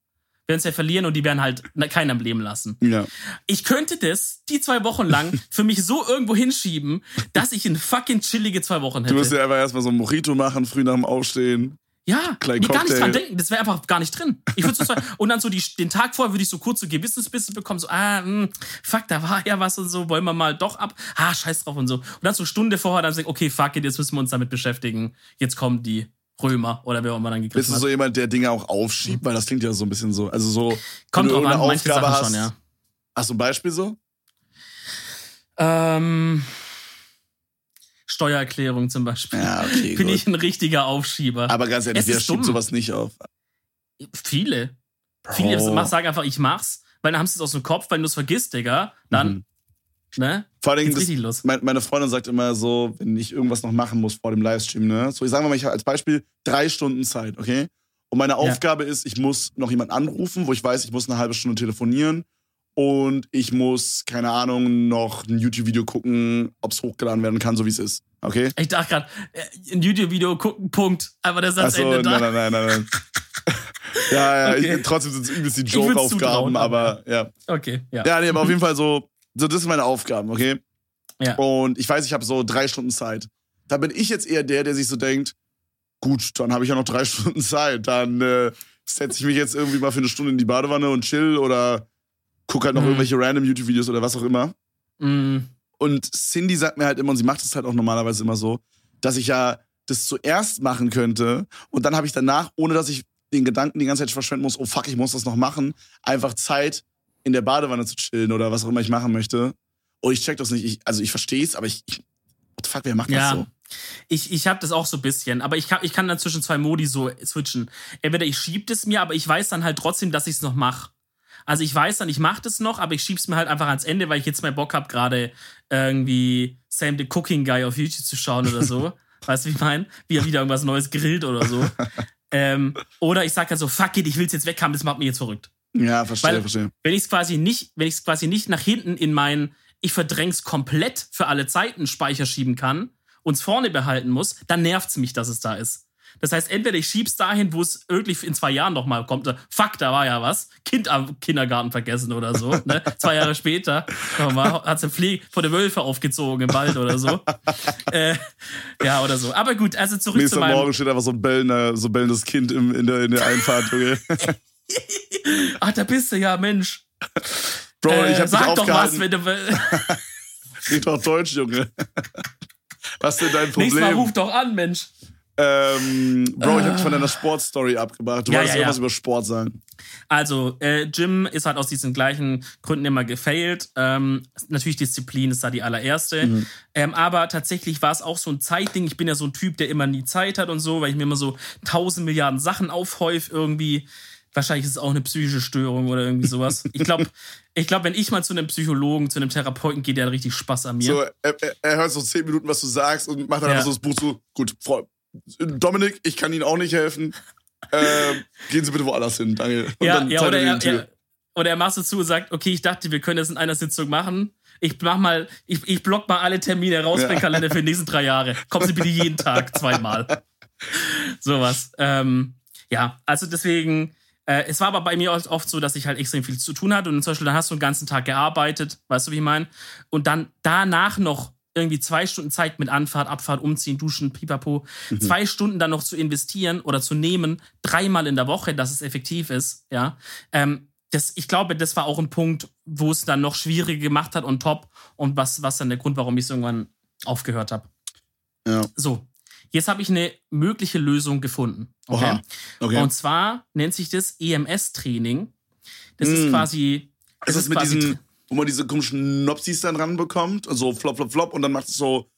Speaker 2: Wir werden safe verlieren und die werden halt keinen am Leben lassen.
Speaker 1: Ja.
Speaker 2: Ich könnte das die zwei Wochen lang für mich so irgendwo hinschieben, dass ich in fucking chillige zwei Wochen
Speaker 1: Du musst
Speaker 2: hätte.
Speaker 1: ja einfach erstmal so ein Mojito machen, früh nach dem Aufstehen.
Speaker 2: Ja,
Speaker 1: Kleinen
Speaker 2: nee, gar nicht dran denken. Das wäre einfach gar nicht drin. Ich würde so und dann so die, den Tag vorher würde ich so kurz so Gewissensbisse bekommen, so, ah, mh, fuck, da war ja was und so, wollen wir mal doch ab. Ah, scheiß drauf und so. Und dann so Stunde vorher dann sagen, okay, fuck it, jetzt müssen wir uns damit beschäftigen. Jetzt kommen die Römer oder wer auch immer dann
Speaker 1: Bist
Speaker 2: gegriffen
Speaker 1: du
Speaker 2: hat.
Speaker 1: so jemand, der Dinge auch aufschiebt? Weil das klingt ja so ein bisschen so. Also so.
Speaker 2: Kommt
Speaker 1: du
Speaker 2: drauf an, manche
Speaker 1: Aufgabe
Speaker 2: Sachen
Speaker 1: hast,
Speaker 2: schon, ja.
Speaker 1: Hast du ein Beispiel so?
Speaker 2: Ähm, Steuererklärung zum Beispiel.
Speaker 1: Ja, okay.
Speaker 2: Bin
Speaker 1: gut.
Speaker 2: ich ein richtiger Aufschieber.
Speaker 1: Aber ganz ehrlich,
Speaker 2: Es
Speaker 1: wer schiebt
Speaker 2: dumm.
Speaker 1: sowas nicht auf?
Speaker 2: Viele. Viele
Speaker 1: Bro.
Speaker 2: mach- sagen einfach, ich mach's, weil dann haben sie es aus dem Kopf, weil du es vergisst, Digga. Dann,
Speaker 1: Mhm.
Speaker 2: ne?
Speaker 1: Vor
Speaker 2: Geht's
Speaker 1: das, meine Freundin sagt immer so, wenn ich irgendwas noch machen muss vor dem Livestream, ne? So, ich sage mal, ich habe als Beispiel drei Stunden Zeit, okay? Und meine Aufgabe ist, ich muss noch jemanden anrufen, wo ich weiß, ich muss eine halbe Stunde telefonieren. Und ich muss, keine Ahnung, noch ein YouTube-Video gucken, ob es hochgeladen werden kann, so wie es ist. Okay?
Speaker 2: Ich dachte gerade, ein YouTube-Video gucken, Punkt. Aber der Satz
Speaker 1: Achso,
Speaker 2: endet
Speaker 1: nein,
Speaker 2: da.
Speaker 1: nein, nein, nein, nein. ja, ja,
Speaker 2: Okay.
Speaker 1: ich, trotzdem sind es übelst die Joke-Aufgaben, aber ja.
Speaker 2: Okay, ja.
Speaker 1: Ja, nee, aber auf jeden Fall so, so, das sind meine Aufgaben, okay?
Speaker 2: Ja.
Speaker 1: Und ich weiß, ich habe so drei Stunden Zeit. Da bin ich jetzt eher der, der sich so denkt, gut, dann habe ich ja noch drei Stunden Zeit. Dann äh, setze ich mich jetzt irgendwie mal für eine Stunde in die Badewanne und chill oder guck halt noch
Speaker 2: Mhm.
Speaker 1: irgendwelche random YouTube-Videos oder was auch immer.
Speaker 2: Mm,
Speaker 1: Und Cindy sagt mir halt immer, und sie macht es halt auch normalerweise immer so, dass ich ja das zuerst machen könnte und dann habe ich danach, ohne dass ich den Gedanken die ganze Zeit verschwenden muss, oh fuck, ich muss das noch machen, einfach Zeit in der Badewanne zu chillen oder was auch immer ich machen möchte. Oh, ich check das nicht. Ich, also ich verstehe es, aber ich, ich. What the fuck, wer macht
Speaker 2: Ja.
Speaker 1: das so?
Speaker 2: Ich, ich habe das auch so ein bisschen, aber ich kann, ich kann dann zwischen zwei Modi so switchen. Entweder ich schieb das mir, aber ich weiß dann halt trotzdem, dass ich es noch mache. Also ich weiß dann, ich mache das noch, aber ich schieb's mir halt einfach ans Ende, weil ich jetzt mal Bock hab, gerade irgendwie Sam the Cooking Guy auf YouTube zu schauen oder so. weißt du, wie ich mein? Wie er wieder irgendwas Neues grillt oder so. ähm, oder ich sag halt so, fuck it, ich will's jetzt weg haben, das macht mich jetzt verrückt.
Speaker 1: Ja, verstehe,
Speaker 2: Weil-
Speaker 1: verstehe.
Speaker 2: Wenn ich es quasi nicht, wenn ich es quasi nicht nach hinten in mein, ich verdräng's komplett für alle Zeiten Speicher schieben kann und es vorne behalten muss, dann nervt's mich, dass es da ist. Das heißt, entweder ich schieb's dahin, wo es wirklich in zwei Jahren noch mal kommt. Fuck, da war ja was. Kind am Kindergarten vergessen oder so. Ne? zwei Jahre später nochmal, hat sie Pflege vor der Wölfe aufgezogen im Wald oder so. äh, ja, oder so. Aber gut, also zurück
Speaker 1: Nächster
Speaker 2: zu meinem...
Speaker 1: Morgen steht einfach so ein, bellender, so bellendes Kind im, in, der, in der Einfahrt. Okay.
Speaker 2: Ach, da bist du ja, Mensch.
Speaker 1: Bro,
Speaker 2: Äh,
Speaker 1: ich hab
Speaker 2: sag doch was, wenn du...
Speaker 1: Red doch Deutsch, Junge. Was ist denn dein
Speaker 2: Nächstes Mal
Speaker 1: Problem?
Speaker 2: ruf doch an, Mensch.
Speaker 1: Ähm, Bro, ich hab dich von deiner Sportstory abgebracht. Du
Speaker 2: Ja,
Speaker 1: wolltest
Speaker 2: ja, ja.
Speaker 1: irgendwas über Sport sagen.
Speaker 2: Also, äh, Jim ist halt aus diesen gleichen Gründen immer gefailt. Ähm, natürlich Disziplin ist da die allererste.
Speaker 1: Mhm.
Speaker 2: Ähm, aber tatsächlich war es auch so ein Zeitding. Ich bin ja so ein Typ, der immer nie Zeit hat und so, weil ich mir immer so tausend Milliarden Sachen aufhäuf irgendwie. Wahrscheinlich ist es auch eine psychische Störung oder irgendwie sowas. Ich glaube, ich glaub, wenn ich mal zu einem Psychologen, zu einem Therapeuten gehe, der hat richtig Spaß an mir.
Speaker 1: So, er, er, hört so zehn Minuten, was du sagst und macht dann
Speaker 2: Ja.
Speaker 1: so das Buch so, gut, Frau, Dominik, ich kann Ihnen auch nicht helfen. Ähm, gehen Sie bitte woanders hin, danke. Und
Speaker 2: ja,
Speaker 1: dann
Speaker 2: ja oder,
Speaker 1: er
Speaker 2: er, er, oder er macht so zu und sagt, okay, ich dachte, wir können das in einer Sitzung machen. Ich mach mal, ich, ich block mal alle Termine raus
Speaker 1: Ja.
Speaker 2: für den Kalender für die nächsten drei Jahre. Kommen Sie bitte jeden Tag zweimal. Sowas. Ähm, ja, also deswegen, äh, es war aber bei mir oft- oft so, dass ich halt extrem viel zu tun hatte und zum Beispiel dann hast du den ganzen Tag gearbeitet, weißt du, wie ich meine? Und dann danach noch irgendwie zwei Stunden Zeit mit Anfahrt, Abfahrt, Umziehen, Duschen, Pipapo, zwei Stunden dann noch zu investieren oder zu nehmen, dreimal in der Woche, dass es effektiv ist, ja. Ähm, das, ich glaube, das war auch ein Punkt, wo es dann noch schwieriger gemacht hat und top und was, was dann der Grund, warum ich es irgendwann aufgehört habe.
Speaker 1: Ja.
Speaker 2: So, jetzt habe ich eine mögliche Lösung gefunden. Okay?
Speaker 1: Oha. Okay.
Speaker 2: Und zwar nennt sich das EMS-Training. Das ist
Speaker 1: Mm.
Speaker 2: quasi.
Speaker 1: ist das mit
Speaker 2: quasi
Speaker 1: diesen, wo man diese komischen Nopsis dann ranbekommt? Also flop, flop, flop und dann macht es so,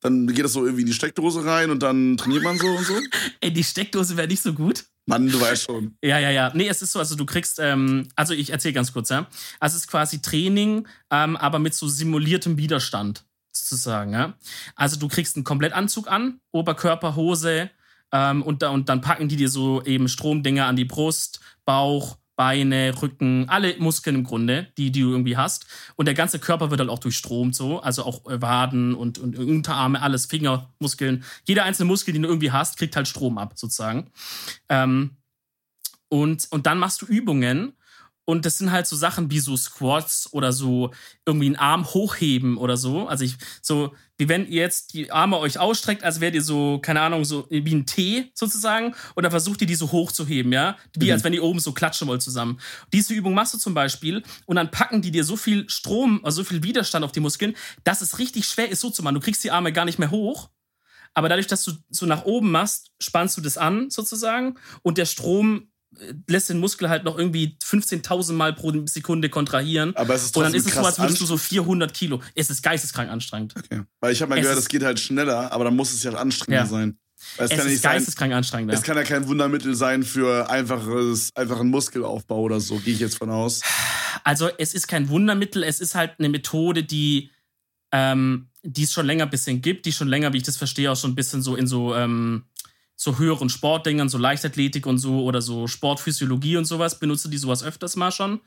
Speaker 1: dann geht das so irgendwie in die Steckdose rein und dann trainiert man so und so?
Speaker 2: Ey, die Steckdose wäre nicht so gut.
Speaker 1: Mann, du weißt schon.
Speaker 2: Ja, ja, ja. Nee, es ist so, also du kriegst, ähm, also ich erzähle ganz kurz, ja. Also es ist quasi Training, ähm, aber mit so simuliertem Widerstand, sozusagen, ja. Also du kriegst einen Komplettanzug an, Oberkörper, Hose, ähm, und, da, und dann packen die dir so eben Stromdinger an die Brust, Bauch, Beine, Rücken, alle Muskeln im Grunde, die, die du irgendwie hast. Und der ganze Körper wird halt auch durchstromt, so. Also auch äh, Waden und, und Unterarme, alles, Finger, Muskeln. Jeder einzelne Muskel, den du irgendwie hast, kriegt halt Strom ab, sozusagen. Ähm, und, und dann machst du Übungen. Und das sind halt so Sachen wie so Squats oder so irgendwie einen Arm hochheben oder so. Also ich, so, wie wenn ihr jetzt die Arme euch ausstreckt, als wärt ihr so, keine Ahnung, so wie ein T sozusagen. Und dann versucht ihr die so hochzuheben, ja? Wie
Speaker 1: Mhm.
Speaker 2: als wenn ihr oben so klatschen wollt zusammen. Diese Übung machst du zum Beispiel und dann packen die dir so viel Strom, also so viel Widerstand auf die Muskeln, dass es richtig schwer ist, so zu machen. Du kriegst die Arme gar nicht mehr hoch. Aber dadurch, dass du so nach oben machst, spannst du das an sozusagen und der Strom lässt den Muskel halt noch irgendwie 15.000 Mal pro Sekunde kontrahieren.
Speaker 1: Aber es ist
Speaker 2: Und dann
Speaker 1: trotzdem
Speaker 2: ist es so, als würdest du so 400 Kilo. Es ist geisteskrank anstrengend.
Speaker 1: Okay. Weil ich habe mal
Speaker 2: Es
Speaker 1: gehört, es geht halt schneller, aber dann muss es ja anstrengender
Speaker 2: Ja.
Speaker 1: sein. Weil es,
Speaker 2: Es
Speaker 1: kann ja
Speaker 2: ist
Speaker 1: nicht sein,
Speaker 2: geisteskrank anstrengend.
Speaker 1: es kann ja kein Wundermittel sein für einfaches, einfachen Muskelaufbau oder so, gehe ich jetzt von aus.
Speaker 2: Also es ist kein Wundermittel, es ist halt eine Methode, die, ähm, die es schon länger ein bisschen gibt, die schon länger, wie ich das verstehe, auch schon ein bisschen so in so, ähm, so höheren Sportdingern, so Leichtathletik und so oder so Sportphysiologie und sowas, benutze die sowas öfters mal schon.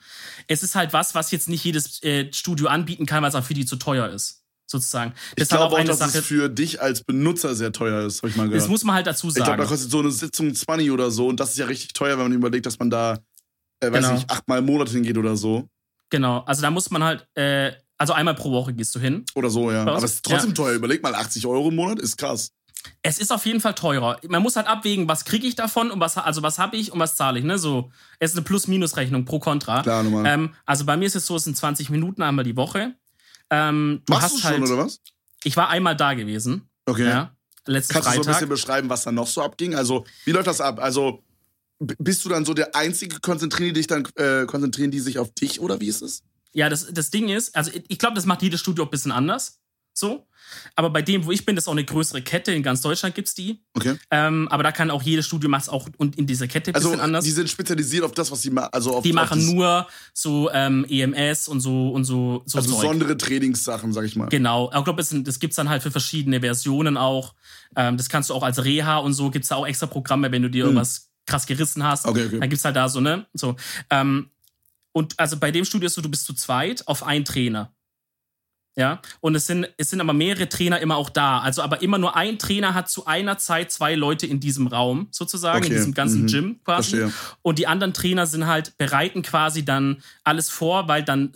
Speaker 2: Es ist halt was, was jetzt nicht jedes äh, Studio anbieten kann, weil es auch für die zu teuer ist, sozusagen.
Speaker 1: Ich
Speaker 2: ist halt
Speaker 1: glaube auch, dass es für dich als Benutzer sehr teuer ist, habe ich mal gehört.
Speaker 2: das muss man halt dazu
Speaker 1: ich glaube,
Speaker 2: sagen.
Speaker 1: da kostet so eine Sitzung 20 oder so und das ist ja richtig teuer, wenn man überlegt, dass man da, äh, weiß
Speaker 2: Genau.
Speaker 1: nicht, achtmal im Monat hingeht oder so.
Speaker 2: Genau, also da muss man halt, äh, also einmal pro Woche gehst du hin.
Speaker 1: Oder so, ja. Aber es ist trotzdem
Speaker 2: ja.
Speaker 1: teuer. Überleg mal, 80 Euro im Monat ist krass.
Speaker 2: Es ist auf jeden Fall teurer. Man muss halt abwägen, was kriege ich davon und was, also was habe ich und was zahle ich. Ne? So, es ist eine Plus-Minus-Rechnung pro Kontra.
Speaker 1: Klar, normal.
Speaker 2: Ähm, also bei mir ist es so, es sind 20 Minuten einmal die Woche. Ähm, du
Speaker 1: Machst
Speaker 2: hast
Speaker 1: du schon,
Speaker 2: halt,
Speaker 1: oder was?
Speaker 2: Ich war einmal da gewesen.
Speaker 1: Okay.
Speaker 2: Ja. Letzten
Speaker 1: Kannst du so ein
Speaker 2: Freitag.
Speaker 1: bisschen beschreiben, was da noch so abging? Also, wie läuft das ab? Also, bist du dann so der einzige, konzentrieren die dich dann, äh, konzentrieren die sich auf dich oder wie ist es?
Speaker 2: Ja, das, das Ding ist, also ich- glaube, das macht jedes Studio ein bisschen anders. So. Aber bei dem, wo ich bin, das ist auch eine größere Kette. In ganz Deutschland gibt's die.
Speaker 1: Okay.
Speaker 2: Ähm, aber da kann auch jedes Studio macht es auch und in dieser Kette ein
Speaker 1: Also,
Speaker 2: bisschen anders.
Speaker 1: die sind spezialisiert auf das, was sie machen. Also auf,
Speaker 2: Die machen nur so ähm, EMS und so und so, so
Speaker 1: Also
Speaker 2: Zeug.
Speaker 1: besondere Trainingssachen, sag ich mal.
Speaker 2: Genau. Ich glaube, das, das gibt's dann halt für verschiedene Versionen auch. Ähm, das kannst du auch als Reha und so gibt's da auch extra Programme, wenn du dir irgendwas krass gerissen hast.
Speaker 1: Okay, okay.
Speaker 2: Dann gibt's halt da so, ne? So. Ähm, und also bei dem Studio ist so, du bist zu zweit auf einen Trainer. Ja, und es sind, es sind aber mehrere Trainer immer auch da. Also, aber immer nur ein Trainer hat zu einer Zeit zwei Leute in diesem Raum, sozusagen,
Speaker 1: Okay.
Speaker 2: in diesem ganzen
Speaker 1: Mhm.
Speaker 2: Gym quasi.
Speaker 1: Verstehe.
Speaker 2: Und die anderen Trainer sind halt, bereiten quasi dann alles vor, weil dann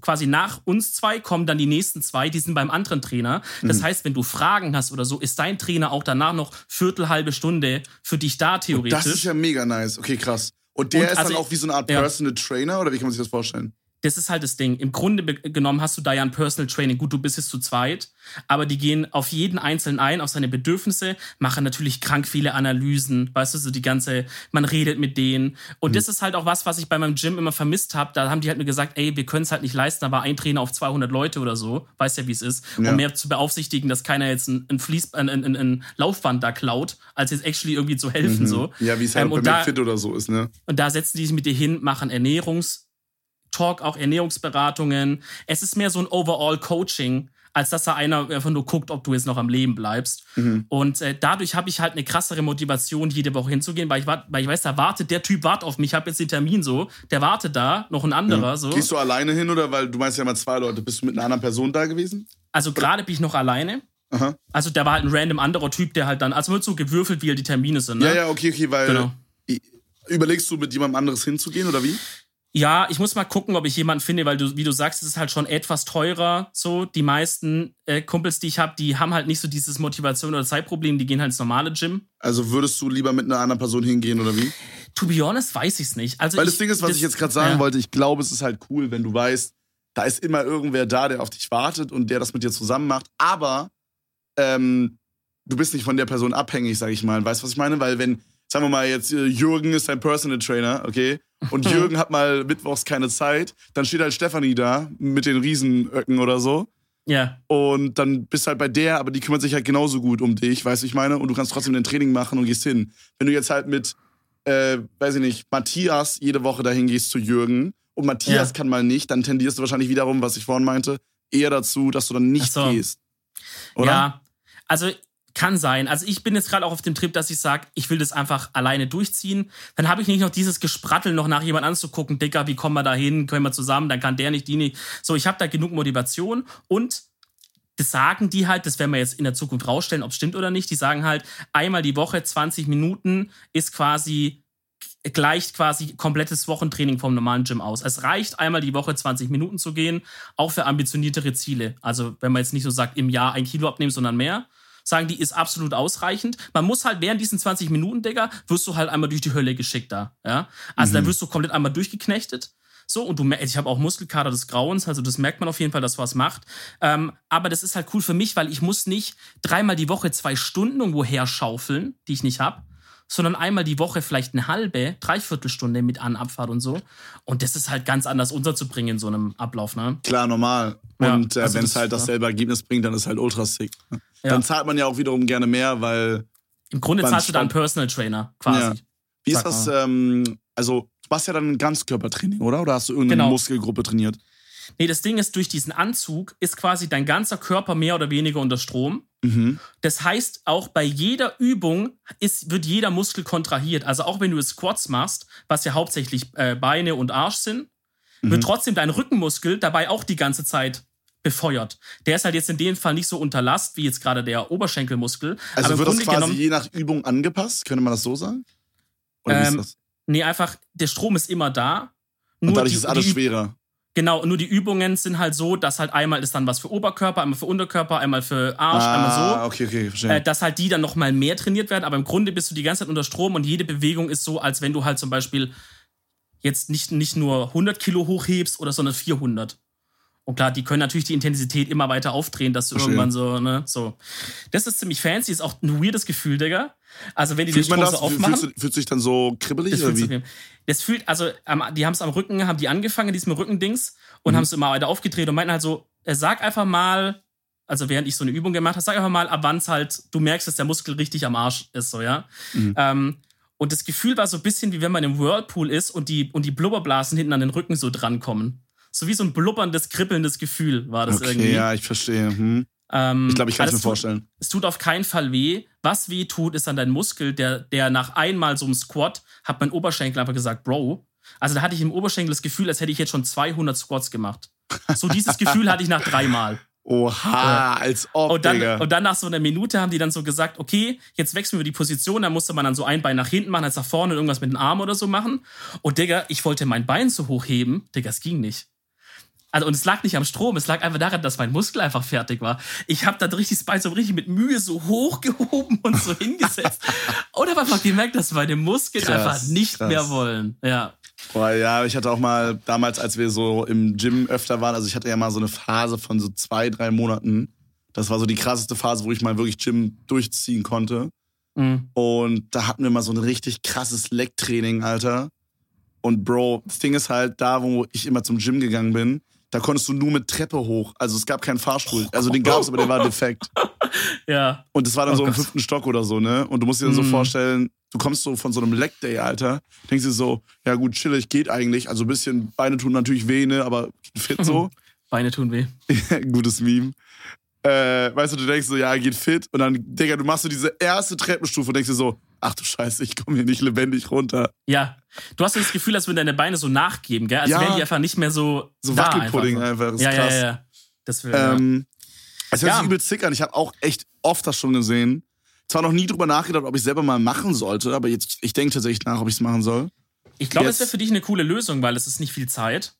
Speaker 2: quasi nach uns zwei kommen dann die nächsten zwei, die sind beim anderen Trainer.
Speaker 1: Mhm.
Speaker 2: Das heißt, wenn du Fragen hast oder so, ist dein Trainer auch danach noch Viertel, halbe Stunde für dich da, theoretisch.
Speaker 1: Das ist ja mega nice. Okay, krass. Und der
Speaker 2: Und
Speaker 1: ist
Speaker 2: also
Speaker 1: dann auch wie so eine Art
Speaker 2: ja.
Speaker 1: Personal Trainer oder wie kann man sich das vorstellen?
Speaker 2: Das ist halt das Ding. Im Grunde genommen hast du da ja ein Personal Training. Gut, du bist jetzt zu zweit, aber die gehen auf jeden Einzelnen ein, auf seine Bedürfnisse, machen natürlich krank viele Analysen, weißt du, so die ganze, man redet mit denen. Und das ist halt auch was, was ich bei meinem Gym immer vermisst habe. Da haben die halt mir gesagt, ey, wir können es halt nicht leisten, da war ein Trainer auf 200 Leute oder so, weißt ja, wie es ist.
Speaker 1: Ja.
Speaker 2: Um mehr zu beaufsichtigen, dass keiner jetzt ein, ein, Fließ, ein, ein, ein, Laufband da klaut, als jetzt actually irgendwie zu helfen, so.
Speaker 1: Ja, wie es halt
Speaker 2: Ähm,
Speaker 1: bei McFit oder so ist, ne?
Speaker 2: Und da setzen die sich mit dir hin, machen Ernährungstalk, auch Ernährungsberatungen. Es ist mehr so ein Overall-Coaching, als dass da einer einfach nur guckt, ob du jetzt noch am Leben bleibst.
Speaker 1: Mhm.
Speaker 2: Und äh, dadurch habe ich halt eine krassere Motivation, jede Woche hinzugehen, weil ich, weil ich weiß, da wartet, der Typ wartet auf mich, ich habe jetzt den Termin so, der wartet da, noch ein anderer so.
Speaker 1: Gehst du alleine hin oder weil du meinst ja mal zwei Leute, bist du mit einer anderen Person da gewesen?
Speaker 2: Also gerade bin ich noch alleine.
Speaker 1: Aha.
Speaker 2: Also da war halt ein random anderer Typ, der halt dann, also wird so gewürfelt, wie halt die Termine sind. Ne?
Speaker 1: Ja, ja, okay, okay, weil
Speaker 2: Genau.
Speaker 1: überlegst du mit jemandem anderes hinzugehen oder wie?
Speaker 2: Ja, ich muss mal gucken, ob ich jemanden finde, weil du, wie du sagst, es ist halt schon etwas teurer. So, die meisten äh, Kumpels, die ich habe, die haben halt nicht so dieses Motivation oder Zeitproblem, die gehen halt ins normale Gym.
Speaker 1: Also würdest du lieber mit einer anderen Person hingehen oder wie?
Speaker 2: To be honest, weiß ich's nicht. Also
Speaker 1: Weil
Speaker 2: ich,
Speaker 1: das Ding ist, was ich jetzt gerade sagen
Speaker 2: ja.
Speaker 1: wollte, ich glaube, es ist halt cool, wenn du weißt, da ist immer irgendwer da, der auf dich wartet und der das mit dir zusammen macht. Aber ähm, du bist nicht von der Person abhängig, sag ich mal. Weißt du, was ich meine? Weil wenn, sagen wir mal jetzt, äh, Jürgen ist dein Personal Trainer, okay? Und Jürgen hat mal mittwochs keine Zeit, dann steht halt Stefanie da mit den Riesenöcken oder so.
Speaker 2: Ja,
Speaker 1: Und dann bist du halt bei der, aber die kümmert sich halt genauso gut um dich, weißt du, ich meine? Und du kannst trotzdem dein Training machen und gehst hin. Wenn du jetzt halt mit, äh, weiß ich nicht, Matthias jede Woche dahin gehst zu Jürgen und Matthias
Speaker 2: Ja.
Speaker 1: kann mal nicht, dann tendierst du wahrscheinlich wiederum, was ich vorhin meinte, eher dazu, dass du dann nicht
Speaker 2: so.
Speaker 1: gehst. Oder?
Speaker 2: ja. Also kann sein. Also ich bin jetzt gerade auch auf dem Trip, dass ich sage, ich will das einfach alleine durchziehen. Dann habe ich nicht noch dieses Gesprattel, noch nach jemand anzugucken, Dicker, wie kommen wir da hin, können wir zusammen, dann kann der nicht, die nicht. So, ich habe da genug Motivation und das sagen die halt, das werden wir jetzt in der Zukunft rausstellen, ob es stimmt oder nicht. Die sagen halt, einmal die Woche 20 Minuten ist quasi gleicht quasi komplettes Wochentraining vom normalen Gym aus. Es reicht einmal die Woche 20 Minuten zu gehen, auch für ambitioniertere Ziele. Also wenn man jetzt nicht so sagt, im Jahr ein Kilo abnehmen, sondern mehr, sagen die, ist absolut ausreichend. Man muss halt während diesen 20 Minuten, Digga, wirst du halt einmal durch die Hölle geschickt da. Ja? Also da wirst du komplett einmal durchgeknechtet. So, und du ich habe auch Muskelkater des Grauens, also das merkt man auf jeden Fall, dass was macht. Ähm, aber das ist halt cool für mich, weil ich muss nicht dreimal die Woche zwei Stunden irgendwo herschaufeln, die ich nicht habe, sondern einmal die Woche vielleicht eine halbe, dreiviertel Stunde mit An- Abfahrt und so. Und das ist halt ganz anders unterzubringen in so einem Ablauf, ne?
Speaker 1: Klar, normal.
Speaker 2: Ja,
Speaker 1: und äh,
Speaker 2: also
Speaker 1: wenn es halt dasselbe Ergebnis bringt, dann ist halt ultra sick.
Speaker 2: Ja.
Speaker 1: Dann zahlt man ja auch wiederum gerne mehr, weil.
Speaker 2: Im Grunde zahlst du da einen
Speaker 1: Sport-
Speaker 2: Personal Trainer, quasi.
Speaker 1: Ja. Wie ist das, ähm, also, du machst ja dann ein Ganzkörpertraining, oder? Oder hast du irgendeine
Speaker 2: Genau.
Speaker 1: Muskelgruppe trainiert?
Speaker 2: Nee, das Ding ist, durch diesen Anzug ist quasi dein ganzer Körper mehr oder weniger unter Strom.
Speaker 1: Mhm.
Speaker 2: Das heißt, auch bei jeder Übung ist, wird jeder Muskel kontrahiert. Also auch wenn du Squats machst, was ja hauptsächlich äh, Beine und Arsch sind,
Speaker 1: Mhm.
Speaker 2: wird trotzdem dein Rückenmuskel dabei auch die ganze Zeit befeuert. Der ist halt jetzt in dem Fall nicht so unter Last wie jetzt gerade der Oberschenkelmuskel.
Speaker 1: Also wird das quasi
Speaker 2: genommen,
Speaker 1: je nach Übung angepasst? Könnte man das so sagen? Oder wie
Speaker 2: Ähm,
Speaker 1: ist das?
Speaker 2: nee, einfach, der Strom ist immer da.
Speaker 1: Und dadurch
Speaker 2: die-
Speaker 1: ist alles
Speaker 2: die,
Speaker 1: schwerer.
Speaker 2: Genau, nur die Übungen sind halt so, dass halt einmal ist dann was für Oberkörper, einmal für Unterkörper, einmal für Arsch, einmal so.
Speaker 1: Ah, okay, okay, verstehe.
Speaker 2: äh, dass halt die dann nochmal mehr trainiert werden, aber im Grunde bist du die ganze Zeit unter Strom und jede Bewegung ist so, als wenn du halt zum Beispiel jetzt nicht, nicht nur 100 Kilo hochhebst oder sondern 400. Und klar, die können natürlich die Intensität immer weiter aufdrehen, dass du
Speaker 1: Verstehe.
Speaker 2: irgendwann so, ne, so. Das ist ziemlich fancy, ist auch ein weirdes Gefühl, Digga. Also wenn die
Speaker 1: Fühlt man
Speaker 2: Strom
Speaker 1: das?
Speaker 2: aufmachen.
Speaker 1: Fühlst du, fühlt sich dann so kribbelig
Speaker 2: Das
Speaker 1: oder
Speaker 2: fühlt,
Speaker 1: wie?
Speaker 2: das fühlt, also am, die haben es am Rücken, haben die angefangen, diesem Rückendings, und
Speaker 1: Mhm.
Speaker 2: haben es immer weiter aufgedreht und meinten halt so, äh, sag einfach mal, also während ich so eine Übung gemacht habe, sag einfach mal, ab wann es halt, du merkst, dass der Muskel richtig am Arsch ist, so, ja.
Speaker 1: Mhm.
Speaker 2: Ähm, und das Gefühl war so ein bisschen wie wenn man im Whirlpool ist und die, und die Blubberblasen hinten an den Rücken so drankommen. So wie so ein blubberndes, kribbelndes Gefühl war das
Speaker 1: Okay,
Speaker 2: irgendwie.
Speaker 1: ja, ich verstehe. Hm.
Speaker 2: Ähm,
Speaker 1: Ich glaube, ich kann es mir
Speaker 2: das tut-
Speaker 1: vorstellen.
Speaker 2: es tut auf keinen Fall weh. Was weh tut, ist dann dein Muskel, der, der nach einmal so einem Squat hat mein Oberschenkel einfach gesagt, Bro. Also da hatte ich im Oberschenkel das Gefühl, als hätte ich jetzt schon 200 Squats gemacht. So dieses Gefühl hatte ich nach dreimal.
Speaker 1: Oha,
Speaker 2: Ja.
Speaker 1: als ob,
Speaker 2: Und dann,
Speaker 1: Digga.
Speaker 2: und dann nach so einer Minute haben die dann so gesagt, okay, jetzt wechseln wir die Position. Da musste man dann so ein Bein nach hinten machen, als nach vorne und irgendwas mit dem Arm oder so machen. Und Digga, ich wollte mein Bein so hoch heben. Digga, es ging nicht. Also, und es lag nicht am Strom, es lag einfach daran, dass mein Muskel einfach fertig war. Ich habe dann richtig Bein so richtig mit Mühe so hochgehoben und so hingesetzt. und habe einfach gemerkt, dass meine Muskeln
Speaker 1: Krass,
Speaker 2: einfach nicht
Speaker 1: krass.
Speaker 2: mehr wollen. Ja.
Speaker 1: Boah, ja, ich hatte auch mal damals, als wir so im Gym öfter waren, also ich hatte ja mal so eine Phase von so zwei, drei Monaten. Das war so die krasseste Phase, wo ich mal wirklich Gym durchziehen konnte.
Speaker 2: Mhm.
Speaker 1: Und da hatten wir mal so ein richtig krasses Lecktraining, Alter. Und Bro, das Ding ist halt, da, wo ich immer zum Gym gegangen bin, da konntest du nur mit Treppe hoch. Also es gab keinen Fahrstuhl. Also den gab's, aber der war defekt.
Speaker 2: Ja.
Speaker 1: Und das war dann
Speaker 2: Oh
Speaker 1: so im
Speaker 2: Gott.
Speaker 1: fünften Stock oder so, ne? Und du musst dir dann so
Speaker 2: Mhm.
Speaker 1: vorstellen, du kommst so von so einem Leckday, Alter, denkst dir so, ja gut, chillig, geht eigentlich. Also ein bisschen, Beine tun natürlich weh, ne? Aber fit so.
Speaker 2: Beine tun weh.
Speaker 1: Gutes Meme. Äh, weißt du, du denkst so, ja, geht fit. Und dann, Digga, du machst so diese erste Treppenstufe und denkst dir so, ach du Scheiße, ich komme hier nicht lebendig runter.
Speaker 2: Ja. Du hast so das Gefühl, als würden deine Beine so nachgeben, gell? Als
Speaker 1: Ja.
Speaker 2: wären die einfach nicht mehr so.
Speaker 1: So Wackelpudding
Speaker 2: einfach.
Speaker 1: einfach. Das ist
Speaker 2: ja,
Speaker 1: krass.
Speaker 2: ja, ja. Das will, ja.
Speaker 1: Ähm, es hört
Speaker 2: Ja.
Speaker 1: sich übel sick an. Ich habe auch echt oft das schon gesehen. Zwar noch nie drüber nachgedacht, ob ich selber mal machen sollte, aber jetzt, ich denke tatsächlich nach, ob ich es machen soll.
Speaker 2: Ich glaube, es wäre für dich eine coole Lösung, weil es ist nicht viel Zeit.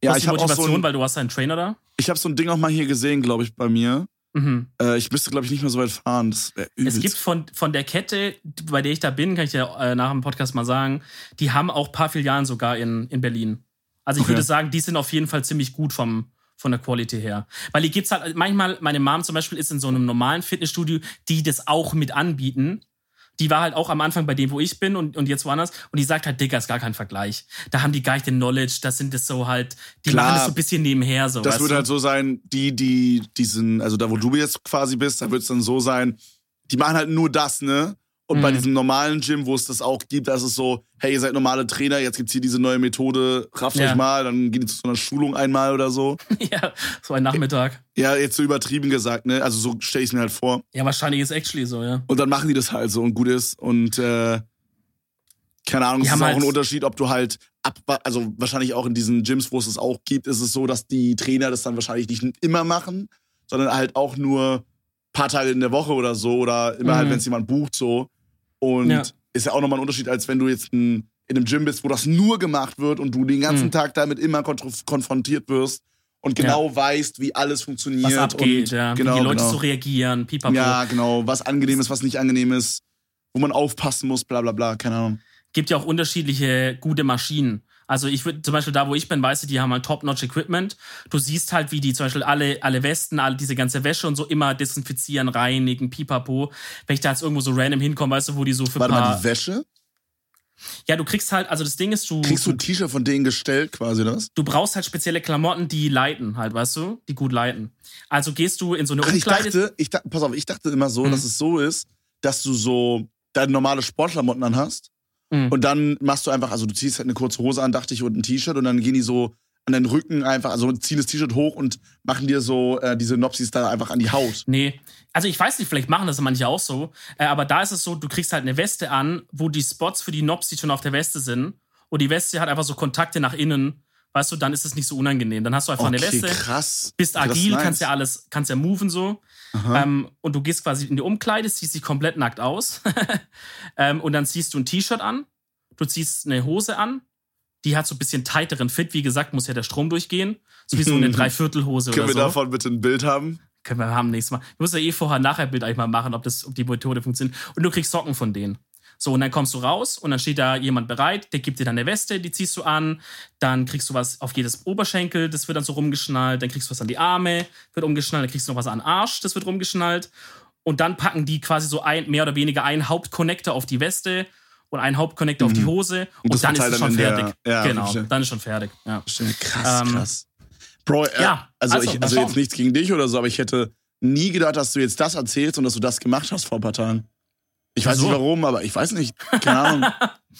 Speaker 2: Du
Speaker 1: Ja,
Speaker 2: hast
Speaker 1: ich
Speaker 2: die
Speaker 1: habe auch so
Speaker 2: Motivation,
Speaker 1: ein,
Speaker 2: weil du hast einen Trainer da.
Speaker 1: ich hab so ein Ding auch mal hier gesehen, glaube ich, bei mir.
Speaker 2: Mhm.
Speaker 1: Äh, ich müsste, glaube ich, nicht mehr so weit fahren.
Speaker 2: Es gibt von, von der Kette, bei der ich da bin, kann ich dir äh, nach dem Podcast mal sagen, die haben auch ein paar Filialen sogar in, in Berlin. Also ich
Speaker 1: Okay.
Speaker 2: würde sagen, die sind auf jeden Fall ziemlich gut vom, von der Quality her. Weil hier gibt's halt, manchmal, meine Mom zum Beispiel ist in so einem normalen Fitnessstudio, die das auch mit anbieten. Die war halt auch am Anfang bei dem, wo ich bin und, und jetzt woanders. Und die sagt halt, Digga, ist gar kein Vergleich. Da haben die gar nicht den Knowledge, das sind das so halt, die
Speaker 1: Klar.
Speaker 2: machen das so ein bisschen nebenher so.
Speaker 1: Das wird
Speaker 2: du?
Speaker 1: halt so sein, die, die, diesen, also da, wo du jetzt quasi bist, da wird es dann so sein, die machen halt nur das, ne? Und bei
Speaker 2: Mhm.
Speaker 1: diesem normalen Gym, wo es das auch gibt, da ist es so, hey, ihr seid normale Trainer, jetzt gibt's hier diese neue Methode, rafft
Speaker 2: Ja.
Speaker 1: euch mal, dann geht ihr zu so einer Schulung einmal oder so.
Speaker 2: ja, so ein Nachmittag.
Speaker 1: Ja, jetzt so übertrieben gesagt, ne? Also so stelle ich mir halt vor.
Speaker 2: Ja, wahrscheinlich ist actually so, ja.
Speaker 1: Und dann machen die das halt so und gut ist. Und äh, keine Ahnung, es ist auch
Speaker 2: halt-
Speaker 1: ein Unterschied, ob du halt ab, also wahrscheinlich auch in diesen Gyms, wo es es auch gibt, ist es so, dass die Trainer das dann wahrscheinlich nicht immer machen, sondern halt auch nur paar Tage in der Woche oder so oder immer
Speaker 2: Mhm.
Speaker 1: halt, wenn es jemand bucht so. Und
Speaker 2: Ja.
Speaker 1: ist ja auch nochmal ein Unterschied, als wenn du jetzt ein, in einem Gym bist, wo das nur gemacht wird und du den ganzen
Speaker 2: Mhm.
Speaker 1: Tag damit immer konf- konfrontiert wirst und genau weißt, wie alles funktioniert.
Speaker 2: was abgeht,
Speaker 1: und,
Speaker 2: ja.
Speaker 1: Genau,
Speaker 2: wie die Leute
Speaker 1: genau.
Speaker 2: so reagieren, pipapo.
Speaker 1: Ja, genau. Was angenehm ist, was nicht angenehm ist, wo man aufpassen muss, bla bla bla, keine Ahnung.
Speaker 2: Gibt ja auch unterschiedliche gute Maschinen. Also ich würde zum Beispiel da, wo ich bin, weißt du, die haben halt Top-Notch-Equipment. Du siehst halt, wie die zum Beispiel alle, alle Westen, alle diese ganze Wäsche und so immer desinfizieren, reinigen, pipapo. Wenn ich da jetzt irgendwo so random hinkomme, weißt du, wo die so für
Speaker 1: Warte mal, die Wäsche?
Speaker 2: ja, du kriegst halt, also das Ding ist, du,
Speaker 1: Kriegst du ein T-Shirt von denen gestellt, quasi das?
Speaker 2: du brauchst halt spezielle Klamotten, die leiten halt, weißt du, die gut leiten. Also gehst du in so eine
Speaker 1: Ach, ich
Speaker 2: Umkleide...
Speaker 1: dachte, ich dachte, pass auf, ich dachte immer so,
Speaker 2: Mhm.
Speaker 1: dass es so ist, dass du so deine normale Sportklamotten anhast
Speaker 2: Mhm.
Speaker 1: und dann machst du einfach, also du ziehst halt eine kurze Hose an, dachte ich, und ein T-Shirt und dann gehen die so an den Rücken einfach, also ziehen das T-Shirt hoch und machen dir so äh, diese Nopsis da einfach an die Haut.
Speaker 2: Nee. Also ich weiß nicht, vielleicht machen das manche auch so. Äh, aber da ist es so, du kriegst halt eine Weste an, wo die Spots für die Nopsi schon auf der Weste sind. Und die Weste hat einfach so Kontakte nach innen. Weißt du, dann ist es nicht so unangenehm. Dann hast du einfach eine
Speaker 1: Okay,
Speaker 2: Weste,
Speaker 1: krass.
Speaker 2: bist agil, kannst ja alles, kannst ja moven so. Ähm, und du gehst quasi in die Umkleide, ziehst dich komplett nackt aus. ähm, und dann ziehst du ein T-Shirt an, du ziehst eine Hose an, die hat so ein bisschen tighteren Fit. Wie gesagt, muss ja der Strom durchgehen. So wie so eine Dreiviertelhose
Speaker 1: Können
Speaker 2: oder
Speaker 1: wir
Speaker 2: so.
Speaker 1: davon bitte ein Bild haben?
Speaker 2: Können wir haben nächstes Mal. Wir müssen ja eh vorher nachher Bild eigentlich mal machen, ob, das, ob die Methode funktioniert. Und du kriegst Socken von denen. So, und dann kommst du raus und dann steht da jemand bereit, der gibt dir dann eine Weste, die ziehst du an, dann kriegst du was auf jedes Oberschenkel, das wird dann so rumgeschnallt, dann kriegst du was an die Arme, wird umgeschnallt, dann kriegst du noch was an den Arsch, das wird rumgeschnallt. Und dann packen die quasi so ein, mehr oder weniger einen Hauptconnector auf die Weste und einen Hauptconnector auf die Hose und,
Speaker 1: Mhm. das
Speaker 2: dann ist es schon
Speaker 1: der-
Speaker 2: fertig.
Speaker 1: ja,
Speaker 2: genau,
Speaker 1: verstehe.
Speaker 2: dann ist schon fertig. Ja.
Speaker 1: Krass,
Speaker 2: Ähm,
Speaker 1: krass. Bro, äh,
Speaker 2: ja,
Speaker 1: also,
Speaker 2: also,
Speaker 1: ich, also jetzt nichts gegen dich oder so, aber ich hätte nie gedacht, dass du jetzt das erzählst und dass du das gemacht hast vor ein paar Tagen. Ich weiß
Speaker 2: Wieso?
Speaker 1: nicht warum, aber ich weiß nicht. Keine Ahnung.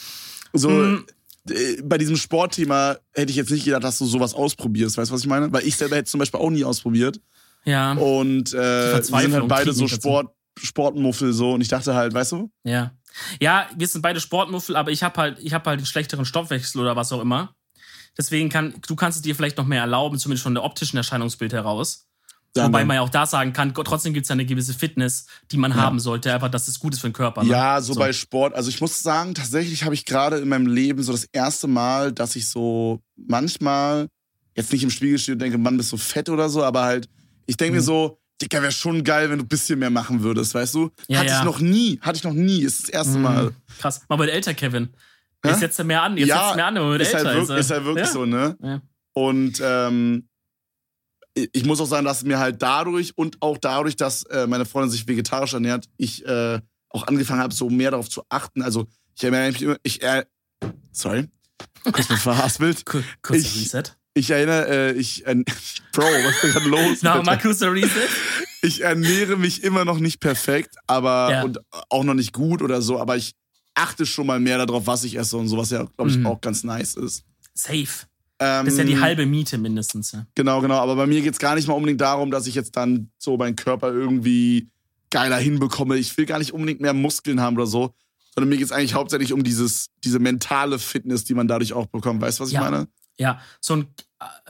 Speaker 1: so,
Speaker 2: Hm.
Speaker 1: äh, bei diesem Sportthema hätte ich jetzt nicht gedacht, dass du sowas ausprobierst. Weißt du, was ich meine? Weil ich selber hätte zum Beispiel auch nie ausprobiert.
Speaker 2: Ja,
Speaker 1: Und äh, wir sind halt beide so. Sport, Sportmuffel so. Und ich dachte halt, weißt du?
Speaker 2: Ja. Ja, wir sind beide Sportmuffel, aber ich habe halt, ich habe halt einen schlechteren Stoffwechsel oder was auch immer. Deswegen kann, du kannst es dir vielleicht noch mehr erlauben, zumindest von der optischen Erscheinungsbild heraus.
Speaker 1: Dann-
Speaker 2: Wobei man ja auch da sagen kann, trotzdem gibt es ja eine gewisse Fitness, die man
Speaker 1: Ja.
Speaker 2: haben sollte, einfach, dass es gut ist für den Körper. Ne?
Speaker 1: Ja, so, bei Sport. Also ich muss sagen, tatsächlich habe ich gerade in meinem Leben so das erste Mal, dass ich so manchmal jetzt nicht im Spiegel stehe und denke, Mann, bist so fett oder so, aber halt, ich denke mir
Speaker 2: Mhm.
Speaker 1: so, Dicker, wäre schon geil, wenn du ein bisschen mehr machen würdest, weißt du?
Speaker 2: Ja,
Speaker 1: hatte
Speaker 2: ja.
Speaker 1: ich noch nie, hatte ich noch nie, ist das erste Mal.
Speaker 2: Mhm. Krass. Mal wird älter, Kevin. Jetzt setzt er mehr an. Jetzt
Speaker 1: Ja,
Speaker 2: setzt er mehr an, man wird
Speaker 1: Ist halt,
Speaker 2: älter
Speaker 1: wirklich, ist halt wirklich so, ne?
Speaker 2: Ja.
Speaker 1: Und ähm, ich muss auch sagen, dass mir halt dadurch und auch dadurch, dass äh, meine Freundin sich vegetarisch ernährt, ich äh, auch angefangen habe, so mehr darauf zu achten. Also ich erinnere mich immer, ich äh, sorry, kurz bin verhaspelt.
Speaker 2: Kur- Kurzer
Speaker 1: Ich-
Speaker 2: Reset.
Speaker 1: Ich erinnere, äh, ich, äh, Bro, was ist denn los?
Speaker 2: Na,
Speaker 1: Alter?
Speaker 2: mal kurzer Reset.
Speaker 1: Ich ernähre mich immer noch nicht perfekt, aber
Speaker 2: Ja.
Speaker 1: und auch noch nicht gut oder so, aber ich achte schon mal mehr darauf, was ich esse und so, was ja, glaube ich,
Speaker 2: Mhm.
Speaker 1: auch ganz nice ist.
Speaker 2: Safe.
Speaker 1: Ähm,
Speaker 2: Das ist ja die halbe Miete mindestens. Ja.
Speaker 1: Genau, genau. Aber bei mir geht's gar nicht mal unbedingt darum, dass ich jetzt dann so meinen Körper irgendwie geiler hinbekomme. Ich will gar nicht unbedingt mehr Muskeln haben oder so. Sondern mir geht's eigentlich hauptsächlich um dieses, diese mentale Fitness, die man dadurch auch bekommt. Weißt du, was ich
Speaker 2: Ja.
Speaker 1: meine?
Speaker 2: ja, so ein,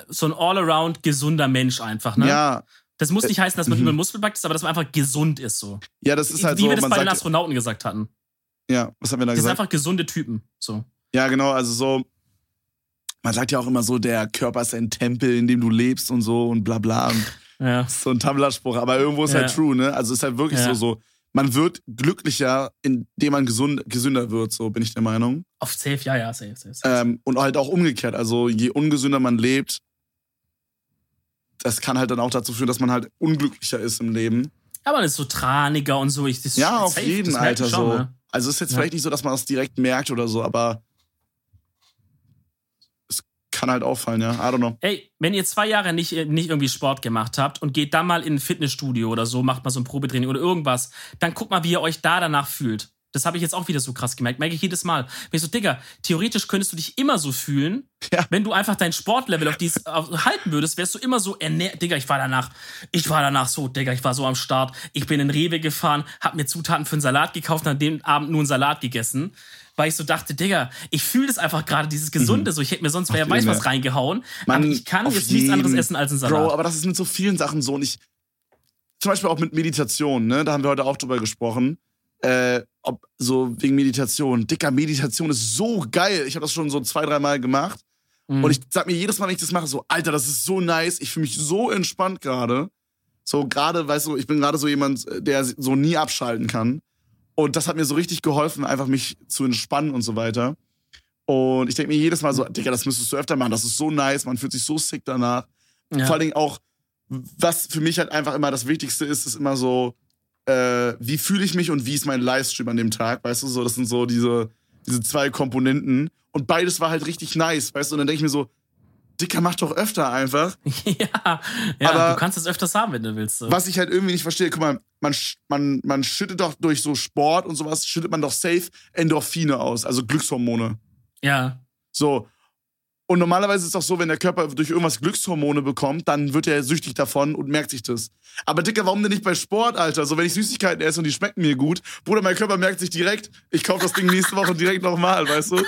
Speaker 2: so ein all-around gesunder Mensch einfach. Ne?
Speaker 1: Ja.
Speaker 2: Das muss nicht heißen, dass man
Speaker 1: Mhm.
Speaker 2: über Muskelpackt ist, aber dass man einfach gesund ist. So.
Speaker 1: Ja, das ist halt
Speaker 2: Wie
Speaker 1: so,
Speaker 2: wir das bei den
Speaker 1: sagt,
Speaker 2: Astronauten gesagt hatten.
Speaker 1: ja, was haben wir da
Speaker 2: Das sind
Speaker 1: gesagt?
Speaker 2: einfach gesunde Typen. So.
Speaker 1: Ja, genau, also so, man sagt ja auch immer so, der Körper ist ein Tempel, in dem du lebst und so und bla bla. Und
Speaker 2: Ja.
Speaker 1: so ein Tumblr-Spruch, aber irgendwo ist
Speaker 2: Ja.
Speaker 1: halt true, ne? Also ist halt wirklich
Speaker 2: Ja.
Speaker 1: so, so, man wird glücklicher, indem man gesund, gesünder wird, so bin ich der Meinung.
Speaker 2: Auf safe, ja, ja, safe, safe. safe.
Speaker 1: Ähm, und halt auch umgekehrt. Also je ungesünder man lebt, das kann halt dann auch dazu führen, dass man halt unglücklicher ist im Leben.
Speaker 2: Ja, man ist so traniger und so. Ich, das
Speaker 1: Ja, auf jeden, Alter,
Speaker 2: schon,
Speaker 1: so.
Speaker 2: Ne?
Speaker 1: Also ist jetzt vielleicht nicht so, dass man das direkt merkt oder so, aber kann halt auffallen, ja. I don't know.
Speaker 2: Ey, wenn ihr zwei Jahre nicht, nicht irgendwie Sport gemacht habt und geht dann mal in ein Fitnessstudio oder so, macht mal so ein Probetraining oder irgendwas, dann guckt mal, wie ihr euch da danach fühlt. Das habe ich jetzt auch wieder so krass gemerkt. Merke ich jedes Mal. Wenn ich so, Digga, theoretisch könntest du dich immer so fühlen,
Speaker 1: Ja.
Speaker 2: wenn du einfach dein Sportlevel auf dies auf, halten würdest, wärst du immer so ernährt. Digga, ich war danach, ich war danach so, Digga, ich war so am Start. Ich bin in Rewe gefahren, hab mir Zutaten für einen Salat gekauft und an dem Abend nur einen Salat gegessen. Weil ich so dachte, Digga, ich fühle das einfach gerade, dieses Gesunde. So, ich hätte mir sonst wer weiß was reingehauen.
Speaker 1: Man,
Speaker 2: aber ich kann jetzt nichts anderes essen als einen Salat.
Speaker 1: Bro, aber das ist mit so vielen Sachen so. Und ich, zum Beispiel auch mit Meditation, ne? Da haben wir heute auch drüber gesprochen. Äh, ob so wegen Meditation. Dicker, Meditation ist so geil. Ich habe das schon so zwei, dreimal gemacht.
Speaker 2: Mhm.
Speaker 1: Und ich sag mir jedes Mal, wenn ich das mache, so, Alter, das ist so nice. Ich fühle mich so entspannt gerade. So gerade, weißt du, ich bin gerade so jemand, der so nie abschalten kann. Und das hat mir so richtig geholfen, einfach mich zu entspannen und so weiter. Und ich denke mir jedes Mal so, Digga, das müsstest du öfter machen. Das ist so nice. Man fühlt sich so sick danach.
Speaker 2: ja.
Speaker 1: Vor allen Dingen auch, was für mich halt einfach immer das Wichtigste ist, ist immer so, äh, wie fühle ich mich und wie ist mein Livestream an dem Tag, weißt du, so, das sind so diese, diese zwei Komponenten. Und beides war halt richtig nice, weißt du, und dann denke ich mir so, Dicker, mach doch öfter einfach.
Speaker 2: ja, ja
Speaker 1: Aber-
Speaker 2: du kannst es öfters haben, wenn du willst. So.
Speaker 1: Was ich halt irgendwie nicht verstehe, guck mal, man, man, man schüttet doch durch so Sport und sowas, schüttet man doch safe Endorphine aus, also Glückshormone.
Speaker 2: Ja.
Speaker 1: So. Und normalerweise ist es doch so, wenn der Körper durch irgendwas Glückshormone bekommt, dann wird er süchtig davon und merkt sich das. Aber Dicker, warum denn nicht bei Sport, Alter? So, wenn ich Süßigkeiten esse und die schmecken mir gut, Bruder, mein Körper merkt sich direkt, ich kaufe das Ding nächste Woche direkt nochmal, weißt du?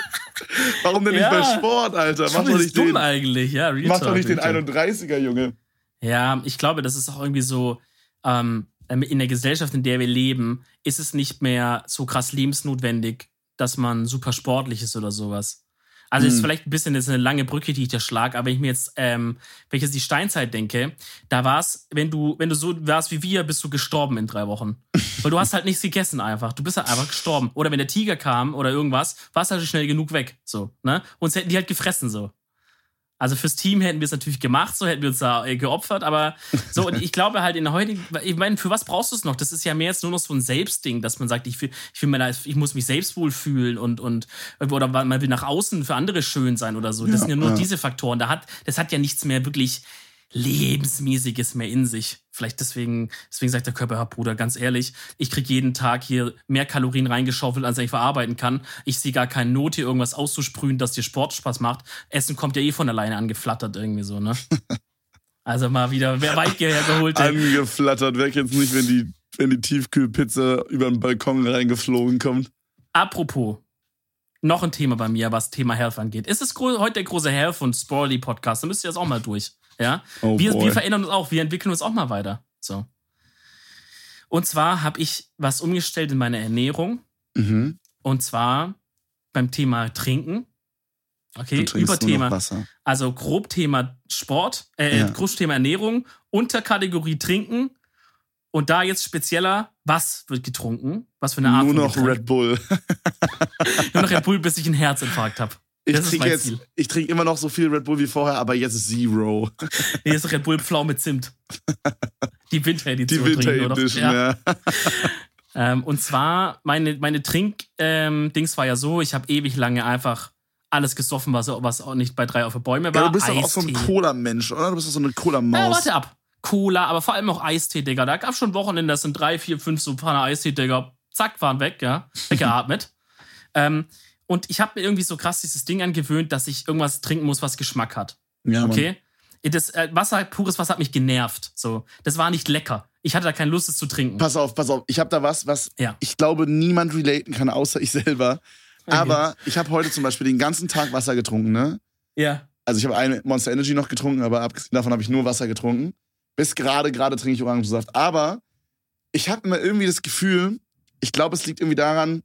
Speaker 1: Warum denn
Speaker 2: Ja.
Speaker 1: nicht bei Sport, Alter? Mach doch nicht
Speaker 2: dumm
Speaker 1: den,
Speaker 2: eigentlich, ja. Real
Speaker 1: mach doch nicht den
Speaker 2: Real Talk.
Speaker 1: 31er, Junge.
Speaker 2: Ja, ich glaube, das ist auch irgendwie so, ähm, in der Gesellschaft, in der wir leben, ist es nicht mehr so krass lebensnotwendig, dass man super sportlich ist oder sowas. Also
Speaker 1: Hm.
Speaker 2: ist vielleicht ein bisschen jetzt eine lange Brücke, die ich da schlag, aber wenn ich mir jetzt, ähm, wenn ich jetzt die Steinzeit denke, da war es, wenn du, wenn du so warst wie wir, bist du gestorben in drei Wochen. Weil du hast halt nichts gegessen einfach. Du bist halt einfach gestorben. Oder wenn der Tiger kam oder irgendwas, warst du halt schnell genug weg. So, ne? Uns hätten die halt gefressen so. Also fürs Team hätten wir es natürlich gemacht, so hätten wir uns da äh, geopfert, aber so, und ich glaube halt in der heutigen, ich meine, für was brauchst du es noch? Das ist ja mehr jetzt nur noch so ein Selbstding, dass man sagt, ich, will, ich, will mir da, ich muss mich selbst wohlfühlen und, und, oder man will nach außen für andere schön sein oder so. Das
Speaker 1: Ja,
Speaker 2: sind ja nur
Speaker 1: ja.
Speaker 2: diese Faktoren. Da hat, das hat ja nichts mehr wirklich lebensmäßiges mehr in sich. Vielleicht deswegen, deswegen sagt der Körper, ja, Bruder, ganz ehrlich, ich krieg jeden Tag hier mehr Kalorien reingeschaufelt, als ich verarbeiten kann. Ich sehe gar keine Not, hier irgendwas auszusprühen, dass dir Sport Spaß macht. Essen kommt ja eh von alleine angeflattert irgendwie so, ne? Also mal wieder, wer weit hergeholt.
Speaker 1: Angeflattert, weg jetzt nicht, wenn die, wenn die Tiefkühlpizza über den Balkon reingeflogen kommt.
Speaker 2: Apropos, noch ein Thema bei mir, was Thema Health angeht. Ist es gro- heute der große Health und Sporty Podcast? Dann müsst ihr das auch mal durch. Ja,
Speaker 1: Oh
Speaker 2: wir, wir verändern uns auch, wir entwickeln uns auch mal weiter. So. Und zwar habe ich was umgestellt in meiner Ernährung.
Speaker 1: Mhm.
Speaker 2: Und zwar beim Thema Trinken. Okay,
Speaker 1: trinkst
Speaker 2: über
Speaker 1: nur noch
Speaker 2: Thema.
Speaker 1: Wasser.
Speaker 2: Also grob Thema Sport, äh,
Speaker 1: Ja.
Speaker 2: grob Thema Ernährung, Unterkategorie Trinken. Und da jetzt spezieller, was wird getrunken? Was für eine Art
Speaker 1: Nur noch
Speaker 2: Getränk?
Speaker 1: Red Bull.
Speaker 2: Nur noch Red Bull, bis ich einen Herzinfarkt habe.
Speaker 1: Ich trinke jetzt,
Speaker 2: Ziel.
Speaker 1: ich trinke immer noch so viel Red Bull wie vorher, aber jetzt ist Zero.
Speaker 2: Nee, das ist Red Bull Pflaume mit Zimt. Die
Speaker 1: Die
Speaker 2: Winteredition.
Speaker 1: Winter
Speaker 2: trinken wir doch.
Speaker 1: Edition,
Speaker 2: Ja.
Speaker 1: ja.
Speaker 2: Ähm, und zwar, meine, meine Trink-Dings war ja so, ich habe ewig lange einfach alles gesoffen, was, was auch nicht bei drei auf die Bäume war.
Speaker 1: Ja, du bist doch auch so ein. Cola-Mensch, oder? Du bist doch so eine
Speaker 2: Ja,
Speaker 1: Cola-Maus.
Speaker 2: warte ab. Cola, aber vor allem auch Eistee, Digga. Da gab schon Wochenende, das sind drei, vier, fünf so Pfanne Eistee, Digga. Zack, waren weg, ja. Weggeatmet. ähm, und ich habe mir irgendwie so krass dieses Ding angewöhnt, dass ich irgendwas trinken muss, was Geschmack hat.
Speaker 1: ja, Mann.
Speaker 2: Okay? Das äh, Wasser, pures Wasser hat mich genervt. So, das war nicht lecker. Ich hatte da keine Lust, es zu trinken.
Speaker 1: Pass auf, pass auf. Ich habe da was, was
Speaker 2: Ja.
Speaker 1: ich glaube, niemand relaten kann, außer ich selber. Aber ich habe heute zum Beispiel den ganzen Tag Wasser getrunken, ne?
Speaker 2: Ja.
Speaker 1: Also ich habe eine Monster Energy noch getrunken, aber abgesehen davon habe ich nur Wasser getrunken. Bis gerade, gerade trinke ich Orangensaft. Aber ich habe immer irgendwie das Gefühl, ich glaube, es liegt irgendwie daran,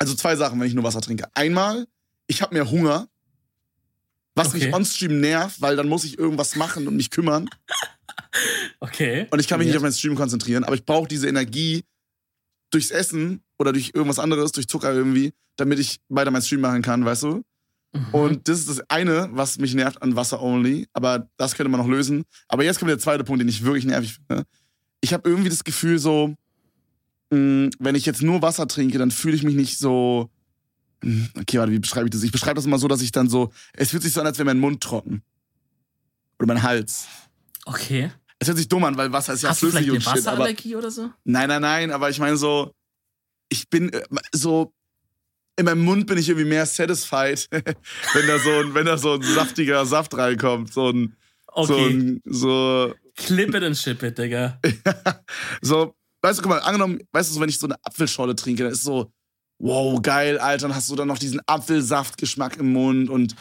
Speaker 1: also zwei Sachen, wenn ich nur Wasser trinke. Einmal, ich habe mehr Hunger, was
Speaker 2: Okay.
Speaker 1: mich on-stream nervt, weil dann muss ich irgendwas machen und mich kümmern.
Speaker 2: Okay.
Speaker 1: Und ich kann mich
Speaker 2: Ja.
Speaker 1: nicht auf meinen Stream konzentrieren, aber ich brauche diese Energie durchs Essen oder durch irgendwas anderes, durch Zucker irgendwie, damit ich weiter meinen Stream machen kann, weißt du?
Speaker 2: Mhm.
Speaker 1: Und das ist das eine, was mich nervt an Wasser only, aber das könnte man noch lösen. Aber jetzt kommt der zweite Punkt, den ich wirklich nervig finde. Ich habe irgendwie das Gefühl so, mh, wenn ich jetzt nur Wasser trinke, dann fühle ich mich nicht so. Mh, Okay, warte, wie beschreibe ich das? Ich beschreibe das immer so, dass ich dann so, es fühlt sich so an, als wäre mein Mund trocken. Oder mein Hals.
Speaker 2: Okay.
Speaker 1: Es hört sich dumm an, weil Wasser ist ja
Speaker 2: Hast du
Speaker 1: flüssig
Speaker 2: eine
Speaker 1: und shit, aber
Speaker 2: Wasserallergie oder so?
Speaker 1: Nein, nein, nein, aber ich meine so, ich bin äh, so, in meinem Mund bin ich irgendwie mehr satisfied, wenn da so ein, wenn da so ein saftiger Saft reinkommt. So ein, so
Speaker 2: Okay.
Speaker 1: ein, so,
Speaker 2: Clip it and ship it, Digga.
Speaker 1: so, weißt du, guck mal, angenommen, weißt du, so, wenn ich so eine Apfelschorle trinke, dann ist so, wow, geil, Alter, dann hast du dann noch diesen Apfelsaftgeschmack im Mund und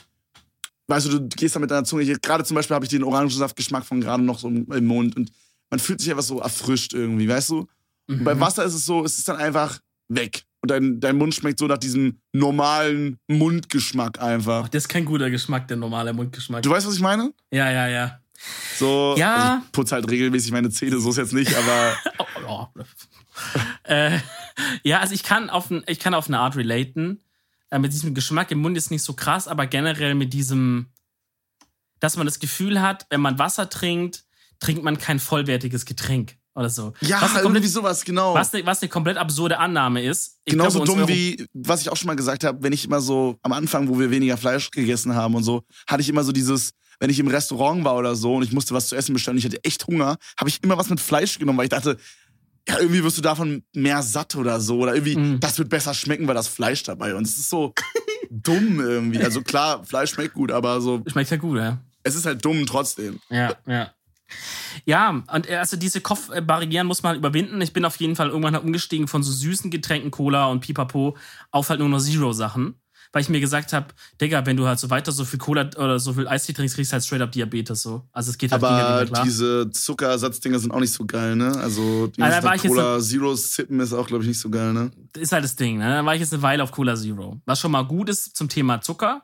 Speaker 1: weißt du, du gehst da mit deiner Zunge, gerade zum Beispiel habe ich den Orangensaftgeschmack von gerade noch so im, Mund und man fühlt sich einfach so erfrischt irgendwie, weißt du? Und bei
Speaker 2: Mhm.
Speaker 1: Wasser ist es so, es ist dann einfach weg. Und dein, dein Mund schmeckt so nach diesem normalen Mundgeschmack einfach.
Speaker 2: Ach, das ist kein guter Geschmack, der normale Mundgeschmack.
Speaker 1: Du weißt, was ich meine?
Speaker 2: Ja, ja, ja.
Speaker 1: So,
Speaker 2: Ja.
Speaker 1: Also ich putze halt regelmäßig meine Zähne, so ist jetzt nicht, aber
Speaker 2: Oh, oh. äh, ja, also ich kann auf, ich kann auf eine Art relaten. Äh, mit diesem Geschmack im Mund ist nicht so krass, aber generell mit diesem, dass man das Gefühl hat, wenn man Wasser trinkt, trinkt man kein vollwertiges Getränk oder so.
Speaker 1: ja,
Speaker 2: was eine,
Speaker 1: irgendwie
Speaker 2: komplett,
Speaker 1: sowas, genau.
Speaker 2: was eine, was eine komplett absurde Annahme ist. Ich
Speaker 1: Genauso
Speaker 2: glaube,
Speaker 1: dumm wie, was ich auch schon mal gesagt habe, wenn ich immer so am Anfang, wo wir weniger Fleisch gegessen haben und so, hatte ich immer so dieses, wenn ich im Restaurant war oder so und ich musste was zu essen bestellen und ich hatte echt Hunger, habe ich immer was mit Fleisch genommen, weil ich dachte, ja, irgendwie wirst du davon mehr satt oder so. Oder irgendwie,
Speaker 2: Mm.
Speaker 1: das wird besser schmecken, weil das Fleisch dabei. Und es ist so dumm irgendwie. Also klar, Fleisch schmeckt gut, aber so,
Speaker 2: Schmeckt ja gut, ja.
Speaker 1: es ist halt dumm trotzdem.
Speaker 2: Ja, ja. Ja, und also diese Kopfbarrieren muss man halt überwinden. Ich bin auf jeden Fall irgendwann halt umgestiegen von so süßen Getränken, Cola und Pipapo, auf halt nur noch Zero-Sachen. Weil ich mir gesagt habe, Digga, wenn du halt so weiter so viel Cola oder so viel Eistee trinkst, kriegst du halt straight up Diabetes so. Also es geht halt
Speaker 1: Aber
Speaker 2: klar.
Speaker 1: diese Zuckerersatzdinger sind auch nicht so geil, ne? Also die
Speaker 2: da jetzt
Speaker 1: Cola Zero Sippen ist auch, glaube ich, nicht so geil, ne?
Speaker 2: ist halt das Ding, ne? Da war ich jetzt eine Weile auf Cola Zero. Was schon mal gut ist zum Thema Zucker.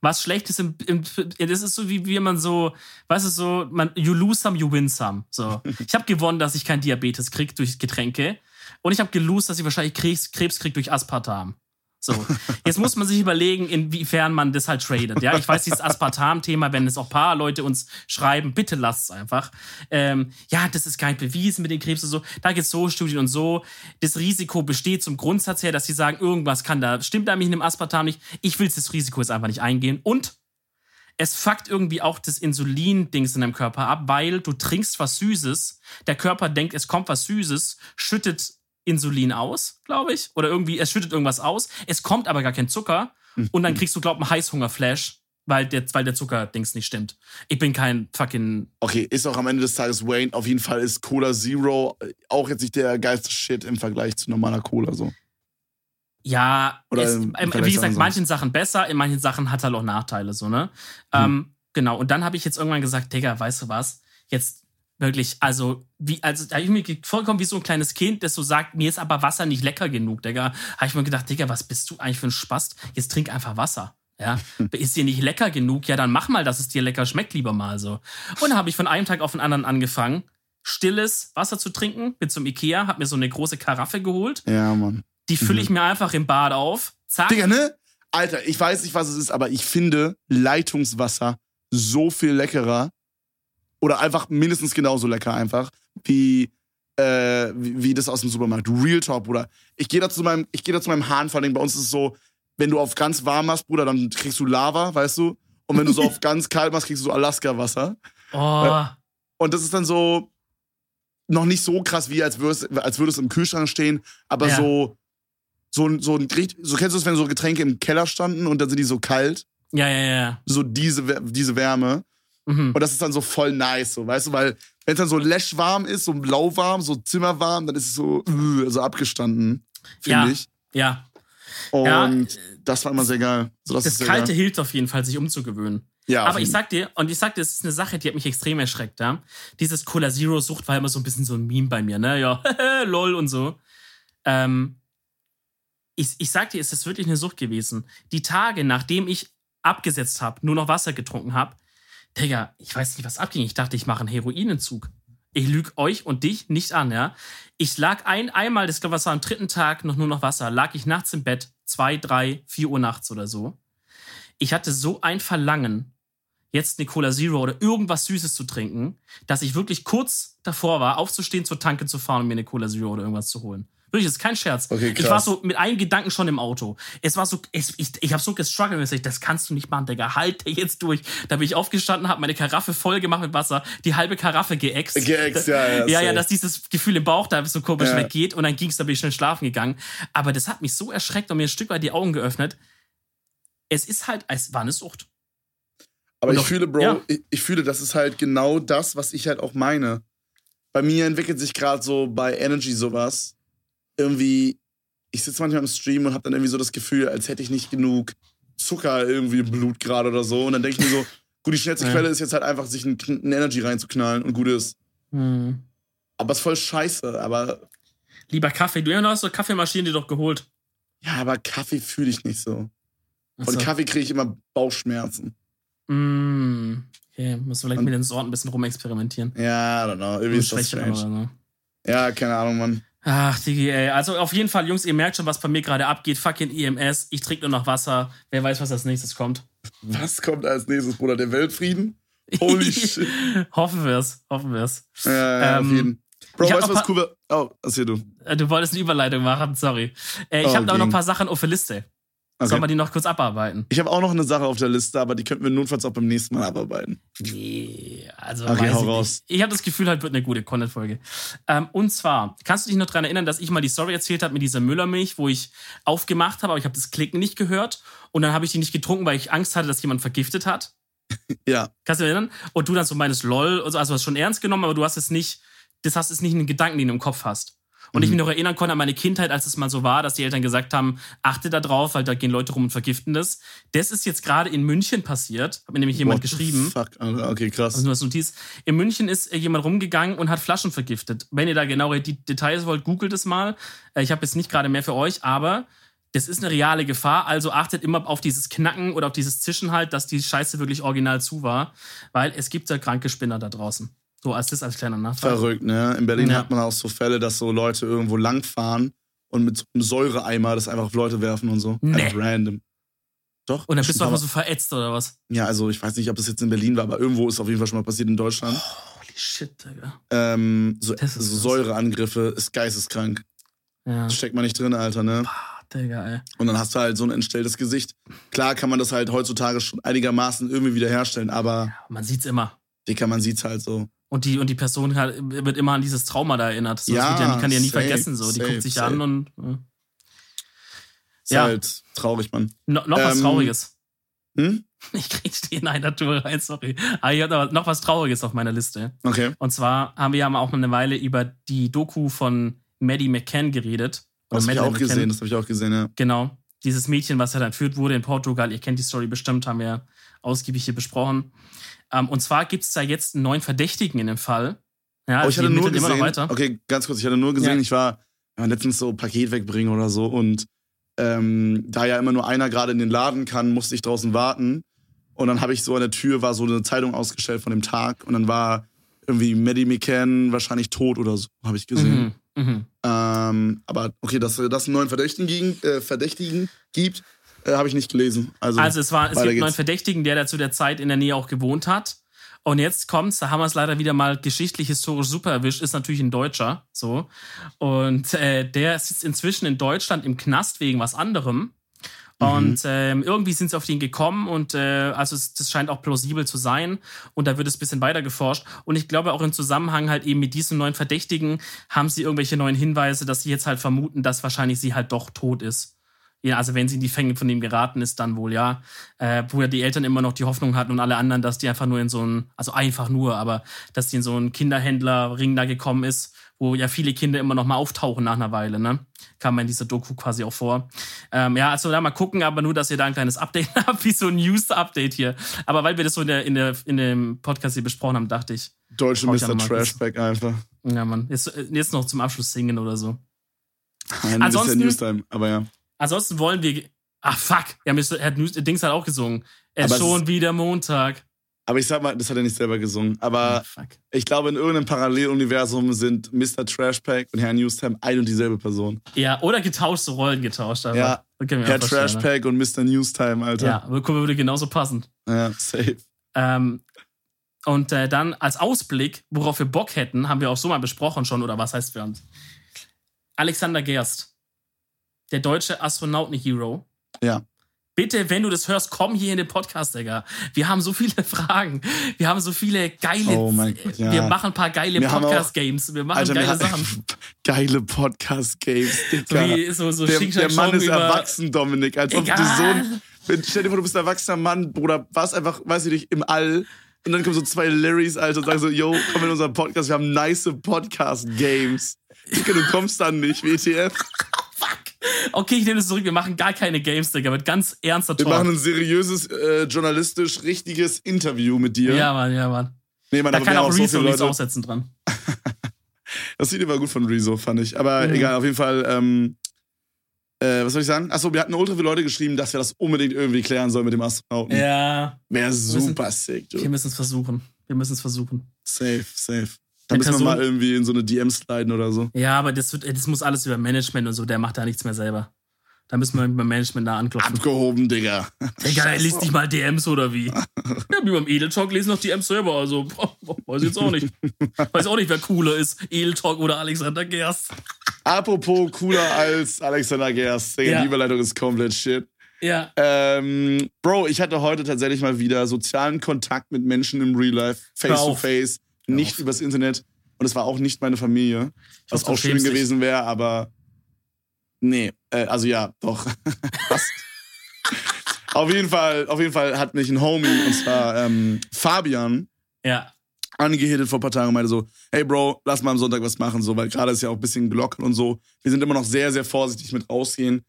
Speaker 2: Was schlecht ist, im, im, das ist so wie, wie man so, weißt du, so, man, you lose some, you win some. So. Ich habe gewonnen, dass ich kein Diabetes krieg durch Getränke. Und ich habe gelost, dass ich wahrscheinlich Krebs, Krebs krieg durch Aspartam. So. Jetzt muss man sich überlegen, inwiefern man das halt tradet. Ja, ich weiß, dieses Aspartam-Thema, wenn es auch ein paar Leute uns schreiben, bitte lasst es einfach. Ähm, ja, das ist gar nicht bewiesen mit den Krebs und so. Da gibt es so Studien und so. Das Risiko besteht zum Grundsatz her, dass sie sagen, irgendwas kann da, stimmt da mich in dem Aspartam nicht. Ich will das Risiko jetzt einfach nicht eingehen. Und es fuckt irgendwie auch das Insulin-Dings in deinem Körper ab, weil du trinkst was Süßes, der Körper denkt, es kommt was Süßes, schüttet Insulin aus, glaube ich. Oder irgendwie, es schüttet irgendwas aus. Es kommt aber gar kein Zucker. Und dann kriegst du, glaub ich, einen Heißhunger-Flash, weil der, weil der Zucker-Dings nicht stimmt. Ich bin kein fucking.
Speaker 1: Okay, ist auch am Ende des Tages Wayne. Auf jeden Fall ist Cola Zero auch jetzt nicht der geilste Shit im Vergleich zu normaler Cola so.
Speaker 2: Ja,
Speaker 1: Oder
Speaker 2: es,
Speaker 1: im
Speaker 2: ähm, wie gesagt, manchen Sachen besser, in manchen Sachen hat halt auch Nachteile, so, ne?
Speaker 1: Hm.
Speaker 2: Ähm, Genau, und dann habe ich jetzt irgendwann gesagt, Digga, weißt du was? Jetzt wirklich, also, wie, also, da habe ich mir vorgekommen wie so ein kleines Kind, das so sagt, mir ist aber Wasser nicht lecker genug, Digga. Habe ich mir gedacht, Digga, was bist du eigentlich für ein Spast? Jetzt trink einfach Wasser. Ja, ist dir nicht lecker genug? Ja, dann mach mal, dass es dir lecker schmeckt, lieber mal so. Und habe ich von einem Tag auf den anderen angefangen, stilles Wasser zu trinken. Bin zum Ikea, hab mir so eine große Karaffe geholt.
Speaker 1: Ja, Mann.
Speaker 2: Die fülle ich mir einfach im Bad auf. Zack.
Speaker 1: Digga, ne? Alter, ich weiß nicht, was es ist, aber ich finde Leitungswasser so viel leckerer oder einfach mindestens genauso lecker einfach wie äh, wie, wie das aus dem Supermarkt. Real Talk, Bruder. Ich gehe da zu meinem, ich gehe da zu meinem Hahn, vor allem bei uns ist es so, wenn du auf ganz warm machst, Bruder, dann kriegst du Lava, weißt du? Und wenn du so auf ganz kalt machst, kriegst du so Alaska-Wasser.
Speaker 2: Oh,
Speaker 1: Und das ist dann so noch nicht so krass, wie als würde es, als würde es im Kühlschrank stehen, aber
Speaker 2: Ja.
Speaker 1: so, so, ein- so, ein, so kennst du es, wenn so Getränke im Keller standen und dann sind die so kalt?
Speaker 2: ja, ja, ja.
Speaker 1: So diese, diese Wärme.
Speaker 2: Mhm.
Speaker 1: Und das ist dann so voll nice, so, weißt du, weil wenn es dann so läschwarm ist, so lauwarm, so zimmerwarm, dann ist es so, äh, so abgestanden, finde
Speaker 2: Ja.
Speaker 1: ich.
Speaker 2: Ja,
Speaker 1: Und
Speaker 2: Ja.
Speaker 1: das war immer sehr geil. So, das
Speaker 2: das
Speaker 1: sehr
Speaker 2: Kalte
Speaker 1: geil.
Speaker 2: hilft auf jeden Fall, sich umzugewöhnen.
Speaker 1: Ja,
Speaker 2: Aber ich sag dir, und ich sag dir, es ist eine Sache, die hat mich extrem erschreckt, ja. Dieses Cola Zero Sucht war immer so ein bisschen so ein Meme bei mir, ne? Ja, lol und so. Ähm, ich, ich sag dir, es ist wirklich eine Sucht gewesen. Die Tage, nachdem ich abgesetzt habe, nur noch Wasser getrunken habe, Digga, ich weiß nicht, was abging. Ich dachte, ich mache einen Heroinentzug. Ich lüge euch und dich nicht an, ja. Ich lag ein, einmal, das glaube ich, war am dritten Tag, noch nur noch Wasser, lag ich nachts im Bett, zwei, drei, vier Uhr nachts oder so. Ich hatte so ein Verlangen, jetzt eine Cola Zero oder irgendwas Süßes zu trinken, dass ich wirklich kurz davor war, aufzustehen, zur Tanke zu fahren und mir eine Cola Zero oder irgendwas zu holen. Wirklich, das ist kein Scherz.
Speaker 1: Okay,
Speaker 2: ich war so mit einem Gedanken schon im Auto. Es war so, es, ich, ich habe so gestruggelt, und gesagt, das kannst du nicht machen, Digga, halt jetzt durch. Da bin ich aufgestanden, habe meine Karaffe voll gemacht mit Wasser, die halbe Karaffe geäxt.
Speaker 1: Geäxt, ja, ja,
Speaker 2: Ja, ja, dass dieses Gefühl im Bauch da so komisch
Speaker 1: Ja.
Speaker 2: weggeht und dann ging's, da bin ich schnell schlafen gegangen. Aber das hat mich so erschreckt und mir ein Stück weit die Augen geöffnet. Es ist halt, es war eine Sucht.
Speaker 1: Aber
Speaker 2: Und
Speaker 1: ich fühle, Bro,
Speaker 2: ja.
Speaker 1: ich, ich fühle, das ist halt genau das, was ich halt auch meine. Bei mir entwickelt sich gerade so bei Energy sowas. Irgendwie, ich sitze manchmal im Stream und habe dann irgendwie so das Gefühl, als hätte ich nicht genug Zucker irgendwie im Blut gerade oder so. Und dann denke ich mir so, gut, die schnellste
Speaker 2: Ja.
Speaker 1: Quelle ist jetzt halt einfach, sich ein, ein Energy reinzuknallen und gut ist.
Speaker 2: Hm.
Speaker 1: Aber ist voll scheiße. Aber
Speaker 2: Lieber Kaffee. Du hast so Kaffeemaschinen dir doch geholt.
Speaker 1: ja, aber Kaffee fühle ich nicht so. Von
Speaker 2: Achso.
Speaker 1: Kaffee kriege ich immer Bauchschmerzen.
Speaker 2: Mm. Okay, musst du vielleicht
Speaker 1: Und-
Speaker 2: mit den Sorten ein bisschen rumexperimentieren.
Speaker 1: Ja, I don't know. Irgendwie ist das
Speaker 2: Schwächere oder
Speaker 1: strange.
Speaker 2: so.
Speaker 1: Ja, keine Ahnung, Mann.
Speaker 2: Ach, Digi, ey. Also auf jeden Fall, Jungs, ihr merkt schon, was bei mir gerade abgeht. Fucking EMS. Ich trinke nur noch Wasser. Wer weiß, was als nächstes kommt.
Speaker 1: Was kommt als nächstes, Bruder? Der Weltfrieden? Holy shit.
Speaker 2: hoffen wir's. Hoffen wir's.
Speaker 1: Ja, ja, auf
Speaker 2: Ähm,
Speaker 1: jeden. Bro, weißt du, was cool? Oh, erzähl du.
Speaker 2: Äh, Du wolltest eine Überleitung machen, sorry. Äh, ich
Speaker 1: Oh,
Speaker 2: habe da noch ein paar Sachen auf der Liste.
Speaker 1: Okay.
Speaker 2: Sollen wir die noch kurz abarbeiten?
Speaker 1: Ich habe auch noch eine Sache auf der Liste, aber die könnten wir notfalls auch beim nächsten Mal abarbeiten.
Speaker 2: Nee, also
Speaker 1: Okay,
Speaker 2: weiß
Speaker 1: hau
Speaker 2: ich
Speaker 1: raus.
Speaker 2: nicht. Ich habe das Gefühl, halt wird eine gute Content-Folge. Ähm, und zwar, kannst du dich noch daran erinnern, dass ich mal die Story erzählt habe mit dieser Müllermilch, wo ich aufgemacht habe, aber ich habe das Klicken nicht gehört und dann habe ich die nicht getrunken, weil ich Angst hatte, dass jemand vergiftet hat.
Speaker 1: Ja.
Speaker 2: Kannst du dich erinnern? Und du dann so meines LOL, also also hast schon ernst genommen, aber du hast es nicht, das hast es nicht einen Gedanken, den du im Kopf hast. Und ich mich noch erinnern konnte an meine Kindheit, als es mal so war, dass die Eltern gesagt haben, achte da drauf, weil da gehen Leute rum und vergiften das. Das ist jetzt gerade in München passiert, hat mir nämlich jemand
Speaker 1: What
Speaker 2: geschrieben.
Speaker 1: Fuck, Alter. Okay, krass.
Speaker 2: Also nur als Notiz. In München ist äh, jemand rumgegangen und hat Flaschen vergiftet. Wenn ihr da genauere Die- Details wollt, googelt es mal. Äh, Ich habe jetzt nicht gerade mehr für euch, aber das ist eine reale Gefahr. Also achtet immer auf dieses Knacken oder auf dieses Zischen halt, dass die Scheiße wirklich original zu war. Weil es gibt da kranke Spinner da draußen. So als das als kleiner Nachfrage.
Speaker 1: Verrückt, ne? In Berlin
Speaker 2: Ja.
Speaker 1: hat man auch so Fälle, dass so Leute irgendwo langfahren und mit so einem Säureeimer das einfach auf Leute werfen und so.
Speaker 2: Nee.
Speaker 1: Einfach random. Doch.
Speaker 2: Und dann bist du einfach
Speaker 1: mal-
Speaker 2: so verätzt oder was?
Speaker 1: Ja, also ich weiß nicht, ob das jetzt in Berlin war, aber irgendwo ist auf jeden Fall schon mal passiert in Deutschland.
Speaker 2: Holy shit, Digga.
Speaker 1: Ähm, so, so. Säureangriffe ist geisteskrank.
Speaker 2: Ja.
Speaker 1: Das steckt man nicht drin, Alter, ne?
Speaker 2: Ah, Digga, ey.
Speaker 1: Und dann hast du halt so ein entstelltes Gesicht. Klar kann man das halt heutzutage schon einigermaßen irgendwie wiederherstellen, aber
Speaker 2: Man sieht's immer.
Speaker 1: Dicker, man sieht's halt so.
Speaker 2: Und die, und die Person hat, wird immer an dieses Trauma da erinnert. So,
Speaker 1: Ja,
Speaker 2: das ja, die kann die ja nie
Speaker 1: safe,
Speaker 2: vergessen. So. Die
Speaker 1: safe,
Speaker 2: guckt sich
Speaker 1: safe.
Speaker 2: an und. äh.
Speaker 1: Ist
Speaker 2: Ja.
Speaker 1: halt traurig, Mann.
Speaker 2: No, noch was
Speaker 1: Ähm,
Speaker 2: Trauriges.
Speaker 1: Hm?
Speaker 2: Ich krieg die in einer Tour rein, sorry. Aber ich habe noch was Trauriges auf meiner Liste.
Speaker 1: Okay.
Speaker 2: Und zwar haben wir ja mal auch eine Weile über die Doku von Maddie McCann geredet.
Speaker 1: Das habe ich auch
Speaker 2: McCann.
Speaker 1: gesehen, das habe ich auch gesehen, ja.
Speaker 2: Genau. Dieses Mädchen, was ja entführt wurde in Portugal, ihr kennt die Story bestimmt, haben wir ausgiebig hier besprochen. Ähm, und zwar gibt es da jetzt einen neuen Verdächtigen in dem Fall. Ja,
Speaker 1: Oh, ich
Speaker 2: die
Speaker 1: hatte nur
Speaker 2: ermitteln immer noch
Speaker 1: gesehen,
Speaker 2: weiter.
Speaker 1: okay, ganz kurz, ich hatte nur gesehen,
Speaker 2: Ja.
Speaker 1: ich war ja, letztens so Paket wegbringen oder so und ähm, da ja immer nur einer gerade in den Laden kann, musste ich draußen warten und dann habe ich so an der Tür war so eine Zeitung ausgestellt von dem Tag und dann war irgendwie Maddie McCann wahrscheinlich tot oder so, habe ich gesehen.
Speaker 2: Mhm. Mhm.
Speaker 1: Ähm, aber okay, dass dass es einen neuen Verdächtigen, äh, Verdächtigen gibt, äh, habe ich nicht gelesen. Also,
Speaker 2: Also es war, es gibt einen. Verdächtigen, der da zu der Zeit in der Nähe auch gewohnt hat. Und jetzt kommt's, da haben wir es leider wieder mal geschichtlich historisch super erwischt, ist natürlich ein Deutscher, so. Und äh, der sitzt inzwischen in Deutschland im Knast wegen was anderem. Und ähm, irgendwie sind sie auf den gekommen und äh, also es, das scheint auch plausibel zu sein und da wird es ein bisschen weiter geforscht und ich glaube auch im Zusammenhang halt eben mit diesem neuen Verdächtigen haben sie irgendwelche neuen Hinweise, dass sie jetzt halt vermuten, dass wahrscheinlich sie halt doch tot ist. Ja, also wenn sie in die Fänge von ihm geraten ist, dann wohl ja. Äh, wo ja die Eltern immer noch die Hoffnung hatten und alle anderen, dass die einfach nur in so ein, also einfach nur, aber dass die in so einen Kinderhändlerring da gekommen ist, wo ja viele Kinder immer noch mal auftauchen nach einer Weile, ne? Kam in dieser Doku quasi auch vor. Ähm, ja, also da mal gucken, aber nur, dass ihr da ein kleines Update habt, wie so ein News-Update hier. Aber weil wir das so in, der, in, der, in dem Podcast hier besprochen haben, dachte ich,
Speaker 1: Deutsche Mr. Trashback einfach.
Speaker 2: ja, Mann, jetzt, jetzt noch zum Abschluss singen oder so.
Speaker 1: Nein,
Speaker 2: Ansonsten-
Speaker 1: ist ja Newstime, aber ja.
Speaker 2: Ansonsten wollen wir. Ach fuck, ja, Mr. hat Dings hat auch gesungen. Es
Speaker 1: Aber
Speaker 2: schon
Speaker 1: ist-
Speaker 2: wieder Montag.
Speaker 1: Aber ich sag mal, das hat er nicht selber gesungen. Aber
Speaker 2: fuck.
Speaker 1: ich glaube, in irgendeinem Paralleluniversum sind Mr. Trashpack und Herr Newstime ein und dieselbe Person.
Speaker 2: Ja, oder getauscht, so Rollen getauscht. Aber
Speaker 1: Ja, Herr
Speaker 2: ne?
Speaker 1: Trashpack und Mr. Newstime, Alter.
Speaker 2: Ja, würde würde genauso passen.
Speaker 1: Ja, safe.
Speaker 2: Ähm, und äh, dann als Ausblick, worauf wir Bock hätten, haben wir auch so mal besprochen schon, oder was heißt wir haben Alexander Gerst, der deutsche Astronauten-Hero.
Speaker 1: Ja.
Speaker 2: Bitte, wenn du das hörst, komm hier in den Podcast, Digga. Wir haben so viele Fragen. Wir haben so viele geile.
Speaker 1: Oh mein Gott, ja.
Speaker 2: Wir machen ein paar geile Podcast-Games. Wir machen
Speaker 1: Alter,
Speaker 2: geile
Speaker 1: wir
Speaker 2: Sachen.
Speaker 1: geile Podcast-Games,
Speaker 2: So wie so, so
Speaker 1: der, der Mann ist erwachsen, Dominik. Als ob du so ein. Wenn, stell dir vor, du bist ein erwachsener Mann, Bruder, warst einfach, weiß ich nicht, im All. Und dann kommen so zwei Larrys, Alter, und sagen so, yo, komm in unseren Podcast, wir haben nice Podcast-Games. Du kommst dann nicht, WTF.
Speaker 2: Okay, ich nehme das zurück. Wir machen gar keine Games, Digga. Mit ganz ernster
Speaker 1: Wir
Speaker 2: Talk.
Speaker 1: machen ein seriöses, äh, journalistisch richtiges Interview mit dir.
Speaker 2: ja, Mann, ja, Mann.
Speaker 1: nee, man,
Speaker 2: Da
Speaker 1: aber
Speaker 2: kann
Speaker 1: wir
Speaker 2: auch
Speaker 1: so
Speaker 2: Rezo
Speaker 1: viele
Speaker 2: nichts aussetzen dran.
Speaker 1: Das Video war gut von Rezo, fand ich. Aber
Speaker 2: Mhm.
Speaker 1: egal, auf jeden Fall, ähm, äh, was soll ich sagen? Achso, wir hatten ultra viele Leute geschrieben, dass wir das unbedingt irgendwie klären sollen mit dem Astronauten.
Speaker 2: Ja,
Speaker 1: Wäre super sick,
Speaker 2: wir
Speaker 1: du.
Speaker 2: müssen es versuchen. Wir müssen es versuchen.
Speaker 1: Safe, safe. Da müssen wir
Speaker 2: Person-
Speaker 1: mal irgendwie in so eine DM sliden oder so.
Speaker 2: Ja, aber das, wird, das muss alles über Management und so. Der macht da nichts mehr selber. Da müssen wir beim Management da anklopfen.
Speaker 1: Abgehoben, Digga.
Speaker 2: Digga, er liest nicht mal DMs oder wie? Ja, wie beim Edeltalk lesen noch DMs selber. Also, boah, weiß ich jetzt auch nicht. Weiß auch nicht, wer cooler ist. Edeltalk oder Alexander Gerst.
Speaker 1: Apropos cooler als Alexander Gerst. Digga,
Speaker 2: Ja.
Speaker 1: die Überleitung ist komplett shit.
Speaker 2: Ja.
Speaker 1: Ähm, Bro, ich hatte heute tatsächlich mal wieder sozialen Kontakt mit Menschen im Real Life, face to face, nicht übers Internet. Und es war auch nicht meine Familie, was
Speaker 2: hoffe,
Speaker 1: auch schön gewesen wäre, aber nee, äh, also ja, doch. Auf jeden Fall, auf jeden Fall hat mich ein Homie, und zwar ähm, Fabian,
Speaker 2: Ja.
Speaker 1: angehittet vor ein paar Tagen und meinte so, hey Bro, lass mal am Sonntag was machen, so, weil gerade ist ja auch ein bisschen gelockert und so. Wir sind immer noch sehr, sehr vorsichtig mit rausgehen.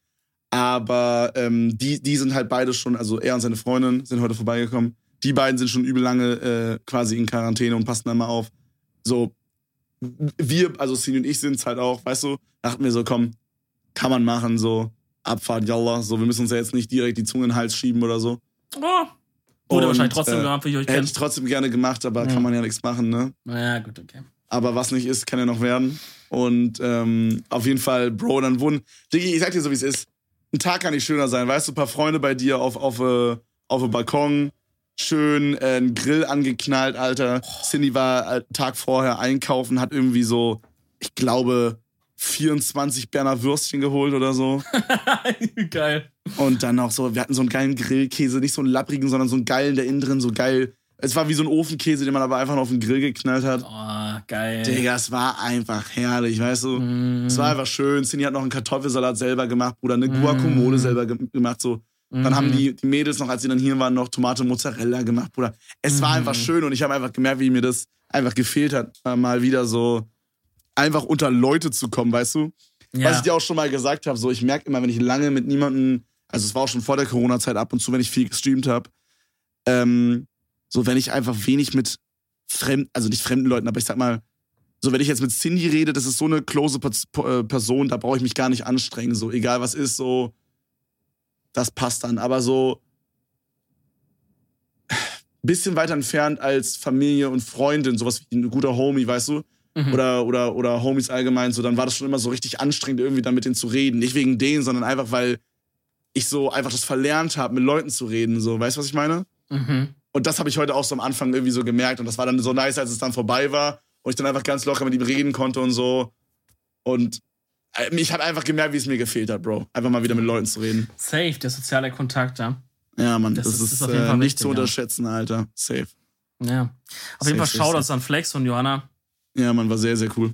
Speaker 1: Aber ähm, die, die sind halt beide schon, also er und seine Freundin sind heute vorbeigekommen. Die beiden sind schon übel lange äh, quasi in Quarantäne und passen da mal auf. So, wir, also Cine und ich sind es halt auch, weißt du, dachten wir so, komm, kann man machen, so, Abfahrt, yallah, so, wir müssen uns ja jetzt nicht direkt die Zunge in den Hals schieben oder so.
Speaker 2: Oh. Wurde
Speaker 1: Und,
Speaker 2: wahrscheinlich trotzdem
Speaker 1: äh,
Speaker 2: gemacht, wie ich euch
Speaker 1: Hätte
Speaker 2: kenne.
Speaker 1: ich trotzdem gerne gemacht, aber
Speaker 2: Ja.
Speaker 1: kann man ja nichts machen, ne?
Speaker 2: Ja, gut, okay.
Speaker 1: aber was nicht ist, kann ja noch werden. Und ähm, auf jeden Fall, Bro, dann wurden. Diggi, ich sag dir so, wie es ist. Ein Tag kann nicht schöner sein. Weißt du, ein paar Freunde bei dir auf, auf, äh, auf dem Balkon, schön äh, einen Grill angeknallt, Alter. Cindy war äh, Tag vorher einkaufen, hat irgendwie so, ich glaube, 24 Berner Würstchen geholt oder so.
Speaker 2: Geil.
Speaker 1: Und dann auch so, wir hatten so einen geilen Grillkäse, nicht so einen lapprigen, sondern so einen geilen, der innen drin so geil. Es war wie so ein Ofenkäse, den man aber einfach nur auf den Grill geknallt hat.
Speaker 2: Oh, geil.
Speaker 1: Digga, es war einfach herrlich, weißt du?
Speaker 2: Mm.
Speaker 1: Es war einfach schön. Cindy hat noch einen Kartoffelsalat selber gemacht, Bruder, eine Guacamole
Speaker 2: Mm.
Speaker 1: selber ge gemacht, so. Dann haben
Speaker 2: Mhm.
Speaker 1: die, die Mädels noch, als sie dann hier waren, noch Tomate Mozzarella gemacht, Bruder. Es war
Speaker 2: Mhm.
Speaker 1: einfach schön und ich habe einfach gemerkt, wie mir das einfach gefehlt hat, äh, mal wieder so einfach unter Leute zu kommen, weißt du?
Speaker 2: ja.
Speaker 1: Was ich dir auch schon mal gesagt habe, so ich merke immer, wenn ich lange mit niemandem, also es war auch schon vor der Corona-Zeit ab und zu, wenn ich viel gestreamt habe, ähm, so wenn ich einfach wenig mit fremden, also nicht fremden Leuten, aber ich sag mal, so wenn ich jetzt mit Cindy rede, das ist so eine close äh, Person, da brauche ich mich gar nicht anstrengen, so egal was ist, so das passt dann. Aber so bisschen weiter entfernt als Familie und Freundin, sowas wie ein guter Homie, weißt du? Mhm. Oder, oder, oder Homies allgemein, so, dann war das schon immer so richtig anstrengend, irgendwie dann mit denen zu reden. Nicht wegen denen, sondern einfach, weil ich so einfach das verlernt habe, mit Leuten zu reden. So, weißt du, was ich meine? Mhm. Und das habe ich heute auch so am Anfang irgendwie so gemerkt. Und das war dann so nice, als es dann vorbei war und ich dann einfach ganz locker mit ihm reden konnte und so. Und ich habe einfach gemerkt, wie es mir gefehlt hat, Bro. Einfach mal wieder mit Leuten zu reden.
Speaker 2: Safe, der soziale Kontakt, ja.
Speaker 1: Ja, Mann, das, das ist, ist, auf jeden Fall äh, nicht zu unterschätzen. Alter. Safe.
Speaker 2: Ja. Auf safe, jeden Fall Shoutouts an Flex und Johanna.
Speaker 1: Ja, man, war sehr, sehr cool.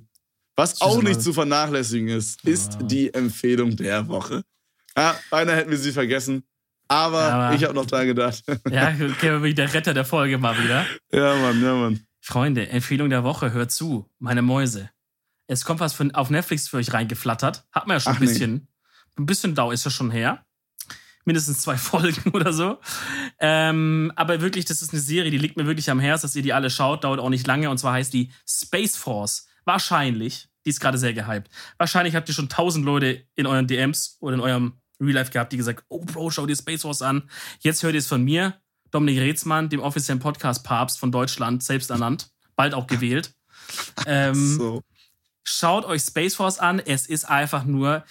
Speaker 1: Was auch nicht zu vernachlässigen ist, ist ja. die Empfehlung der Woche. Ja, beinahe hätten wir sie vergessen. Aber, aber ich habe noch dran gedacht.
Speaker 2: Ja, okay, der Retter der Folge mal wieder.
Speaker 1: Ja, Mann, ja, Mann.
Speaker 2: Freunde, Empfehlung der Woche, hört zu, meine Mäuse. Es kommt was von, auf Netflix für euch reingeflattert. Hat man ja schon Ach, ein bisschen. Nee. Ein bisschen Dau ist ja schon her. Mindestens zwei Folgen oder so. Ähm, aber wirklich, das ist eine Serie, die liegt mir wirklich am Herzen, dass ihr die alle schaut. Dauert auch nicht lange. Und zwar heißt die Space Force. Wahrscheinlich. Die ist gerade sehr gehypt. Wahrscheinlich habt ihr schon tausend Leute in euren DMs oder in eurem Real Life gehabt, die gesagt, oh Bro, schau dir Space Force an. Jetzt hört ihr es von mir. Dominik Reetzmann, dem offiziellen Podcast-Papst von Deutschland, selbst ernannt, bald auch gewählt. Ähm, so. Schaut euch Space Force an. Es ist einfach nur,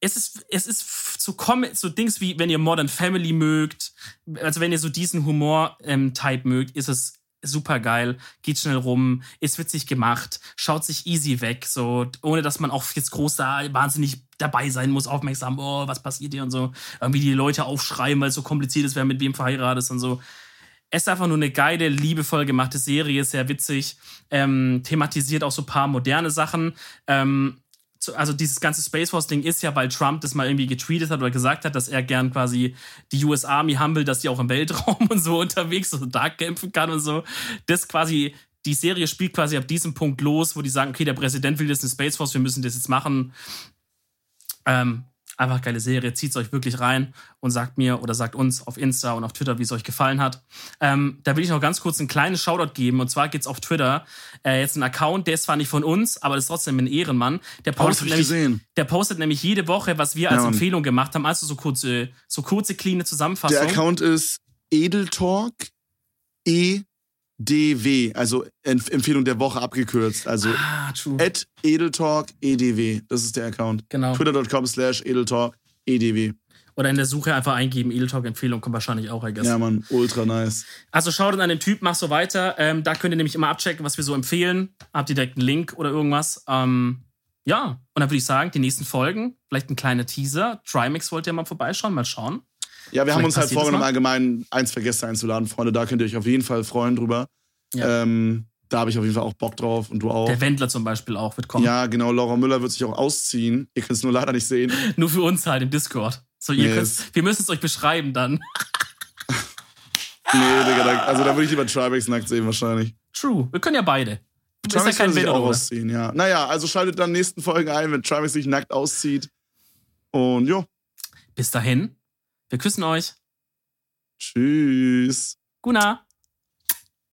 Speaker 2: es ist, es ist so, so Dings wie, wenn ihr Modern Family mögt, also wenn ihr so diesen Humor-Type ähm, mögt, ist es super geil, geht schnell rum, ist witzig gemacht, schaut sich easy weg, so ohne dass man auch jetzt groß da wahnsinnig dabei sein muss, aufmerksam, oh, was passiert hier und so, irgendwie die Leute aufschreiben, weil es so kompliziert ist, wer mit wem verheiratet ist und so. Es ist einfach nur eine geile, liebevoll gemachte Serie, sehr witzig, ähm, thematisiert auch so ein paar moderne Sachen. Ähm, also dieses ganze Space Force-Ding ist ja, weil Trump das mal irgendwie getweetet hat oder gesagt hat, dass er gern quasi die US Army humble, dass die auch im Weltraum und so unterwegs und da kämpfen kann und so. Das quasi, die Serie spielt quasi ab diesem Punkt los, wo die sagen, okay, der Präsident will jetzt eine Space Force, wir müssen das jetzt machen. Ähm, Einfach geile Serie, zieht es euch wirklich rein und sagt mir oder sagt uns auf Insta und auf Twitter, wie es euch gefallen hat. Ähm, da will ich noch ganz kurz einen kleinen Shoutout geben und zwar geht es auf Twitter äh, jetzt ein Account, der ist zwar nicht von uns, aber das ist trotzdem ein Ehrenmann. Der postet, oh, nämlich, der postet nämlich jede Woche, was wir als ja, Empfehlung gemacht haben, also so kurze, so kurze, cleane Zusammenfassung.
Speaker 1: Der Account ist Edeltalk E DW, also Empfehlung der Woche abgekürzt. Also ah, at Edeltalk EDW. Das ist der Account.
Speaker 2: Genau.
Speaker 1: Twitter.com slash Edeltalk EDW.
Speaker 2: Oder in der Suche einfach eingeben, Edeltalk-Empfehlung kommt wahrscheinlich auch, I guess.
Speaker 1: Ja, Mann, ultra nice.
Speaker 2: Also schaut an den Typ, mach so weiter. Ähm, da könnt ihr nämlich immer abchecken, was wir so empfehlen. Habt ihr direkt einen Link oder irgendwas. Ähm, ja, und dann würde ich sagen, die nächsten Folgen, vielleicht ein kleiner Teaser. Trimix wollt ihr mal vorbeischauen, mal schauen.
Speaker 1: Ja, wir Vielleicht haben uns halt vorgenommen, allgemein ein, zwei Gäste einzuladen, Freunde. Da könnt ihr euch auf jeden Fall freuen drüber. Ja. Ähm, da habe ich auf jeden Fall auch Bock drauf und du auch.
Speaker 2: Der Wendler zum Beispiel auch wird kommen.
Speaker 1: Ja, genau. Laura Müller wird sich auch ausziehen. Ihr könnt es nur leider nicht sehen.
Speaker 2: nur für uns halt im Discord. So, ihr yes. wir müssen es euch beschreiben dann.
Speaker 1: nee, Digga, da, also da würde ich lieber Tribex nackt sehen wahrscheinlich.
Speaker 2: True. Wir können ja beide.
Speaker 1: Tribex ja sich auch ausziehen, ja. Naja, also schaltet dann nächsten Folgen ein, wenn Tribex sich nackt auszieht. Und jo.
Speaker 2: Bis dahin. Wir küssen euch.
Speaker 1: Tschüss.
Speaker 2: Guna.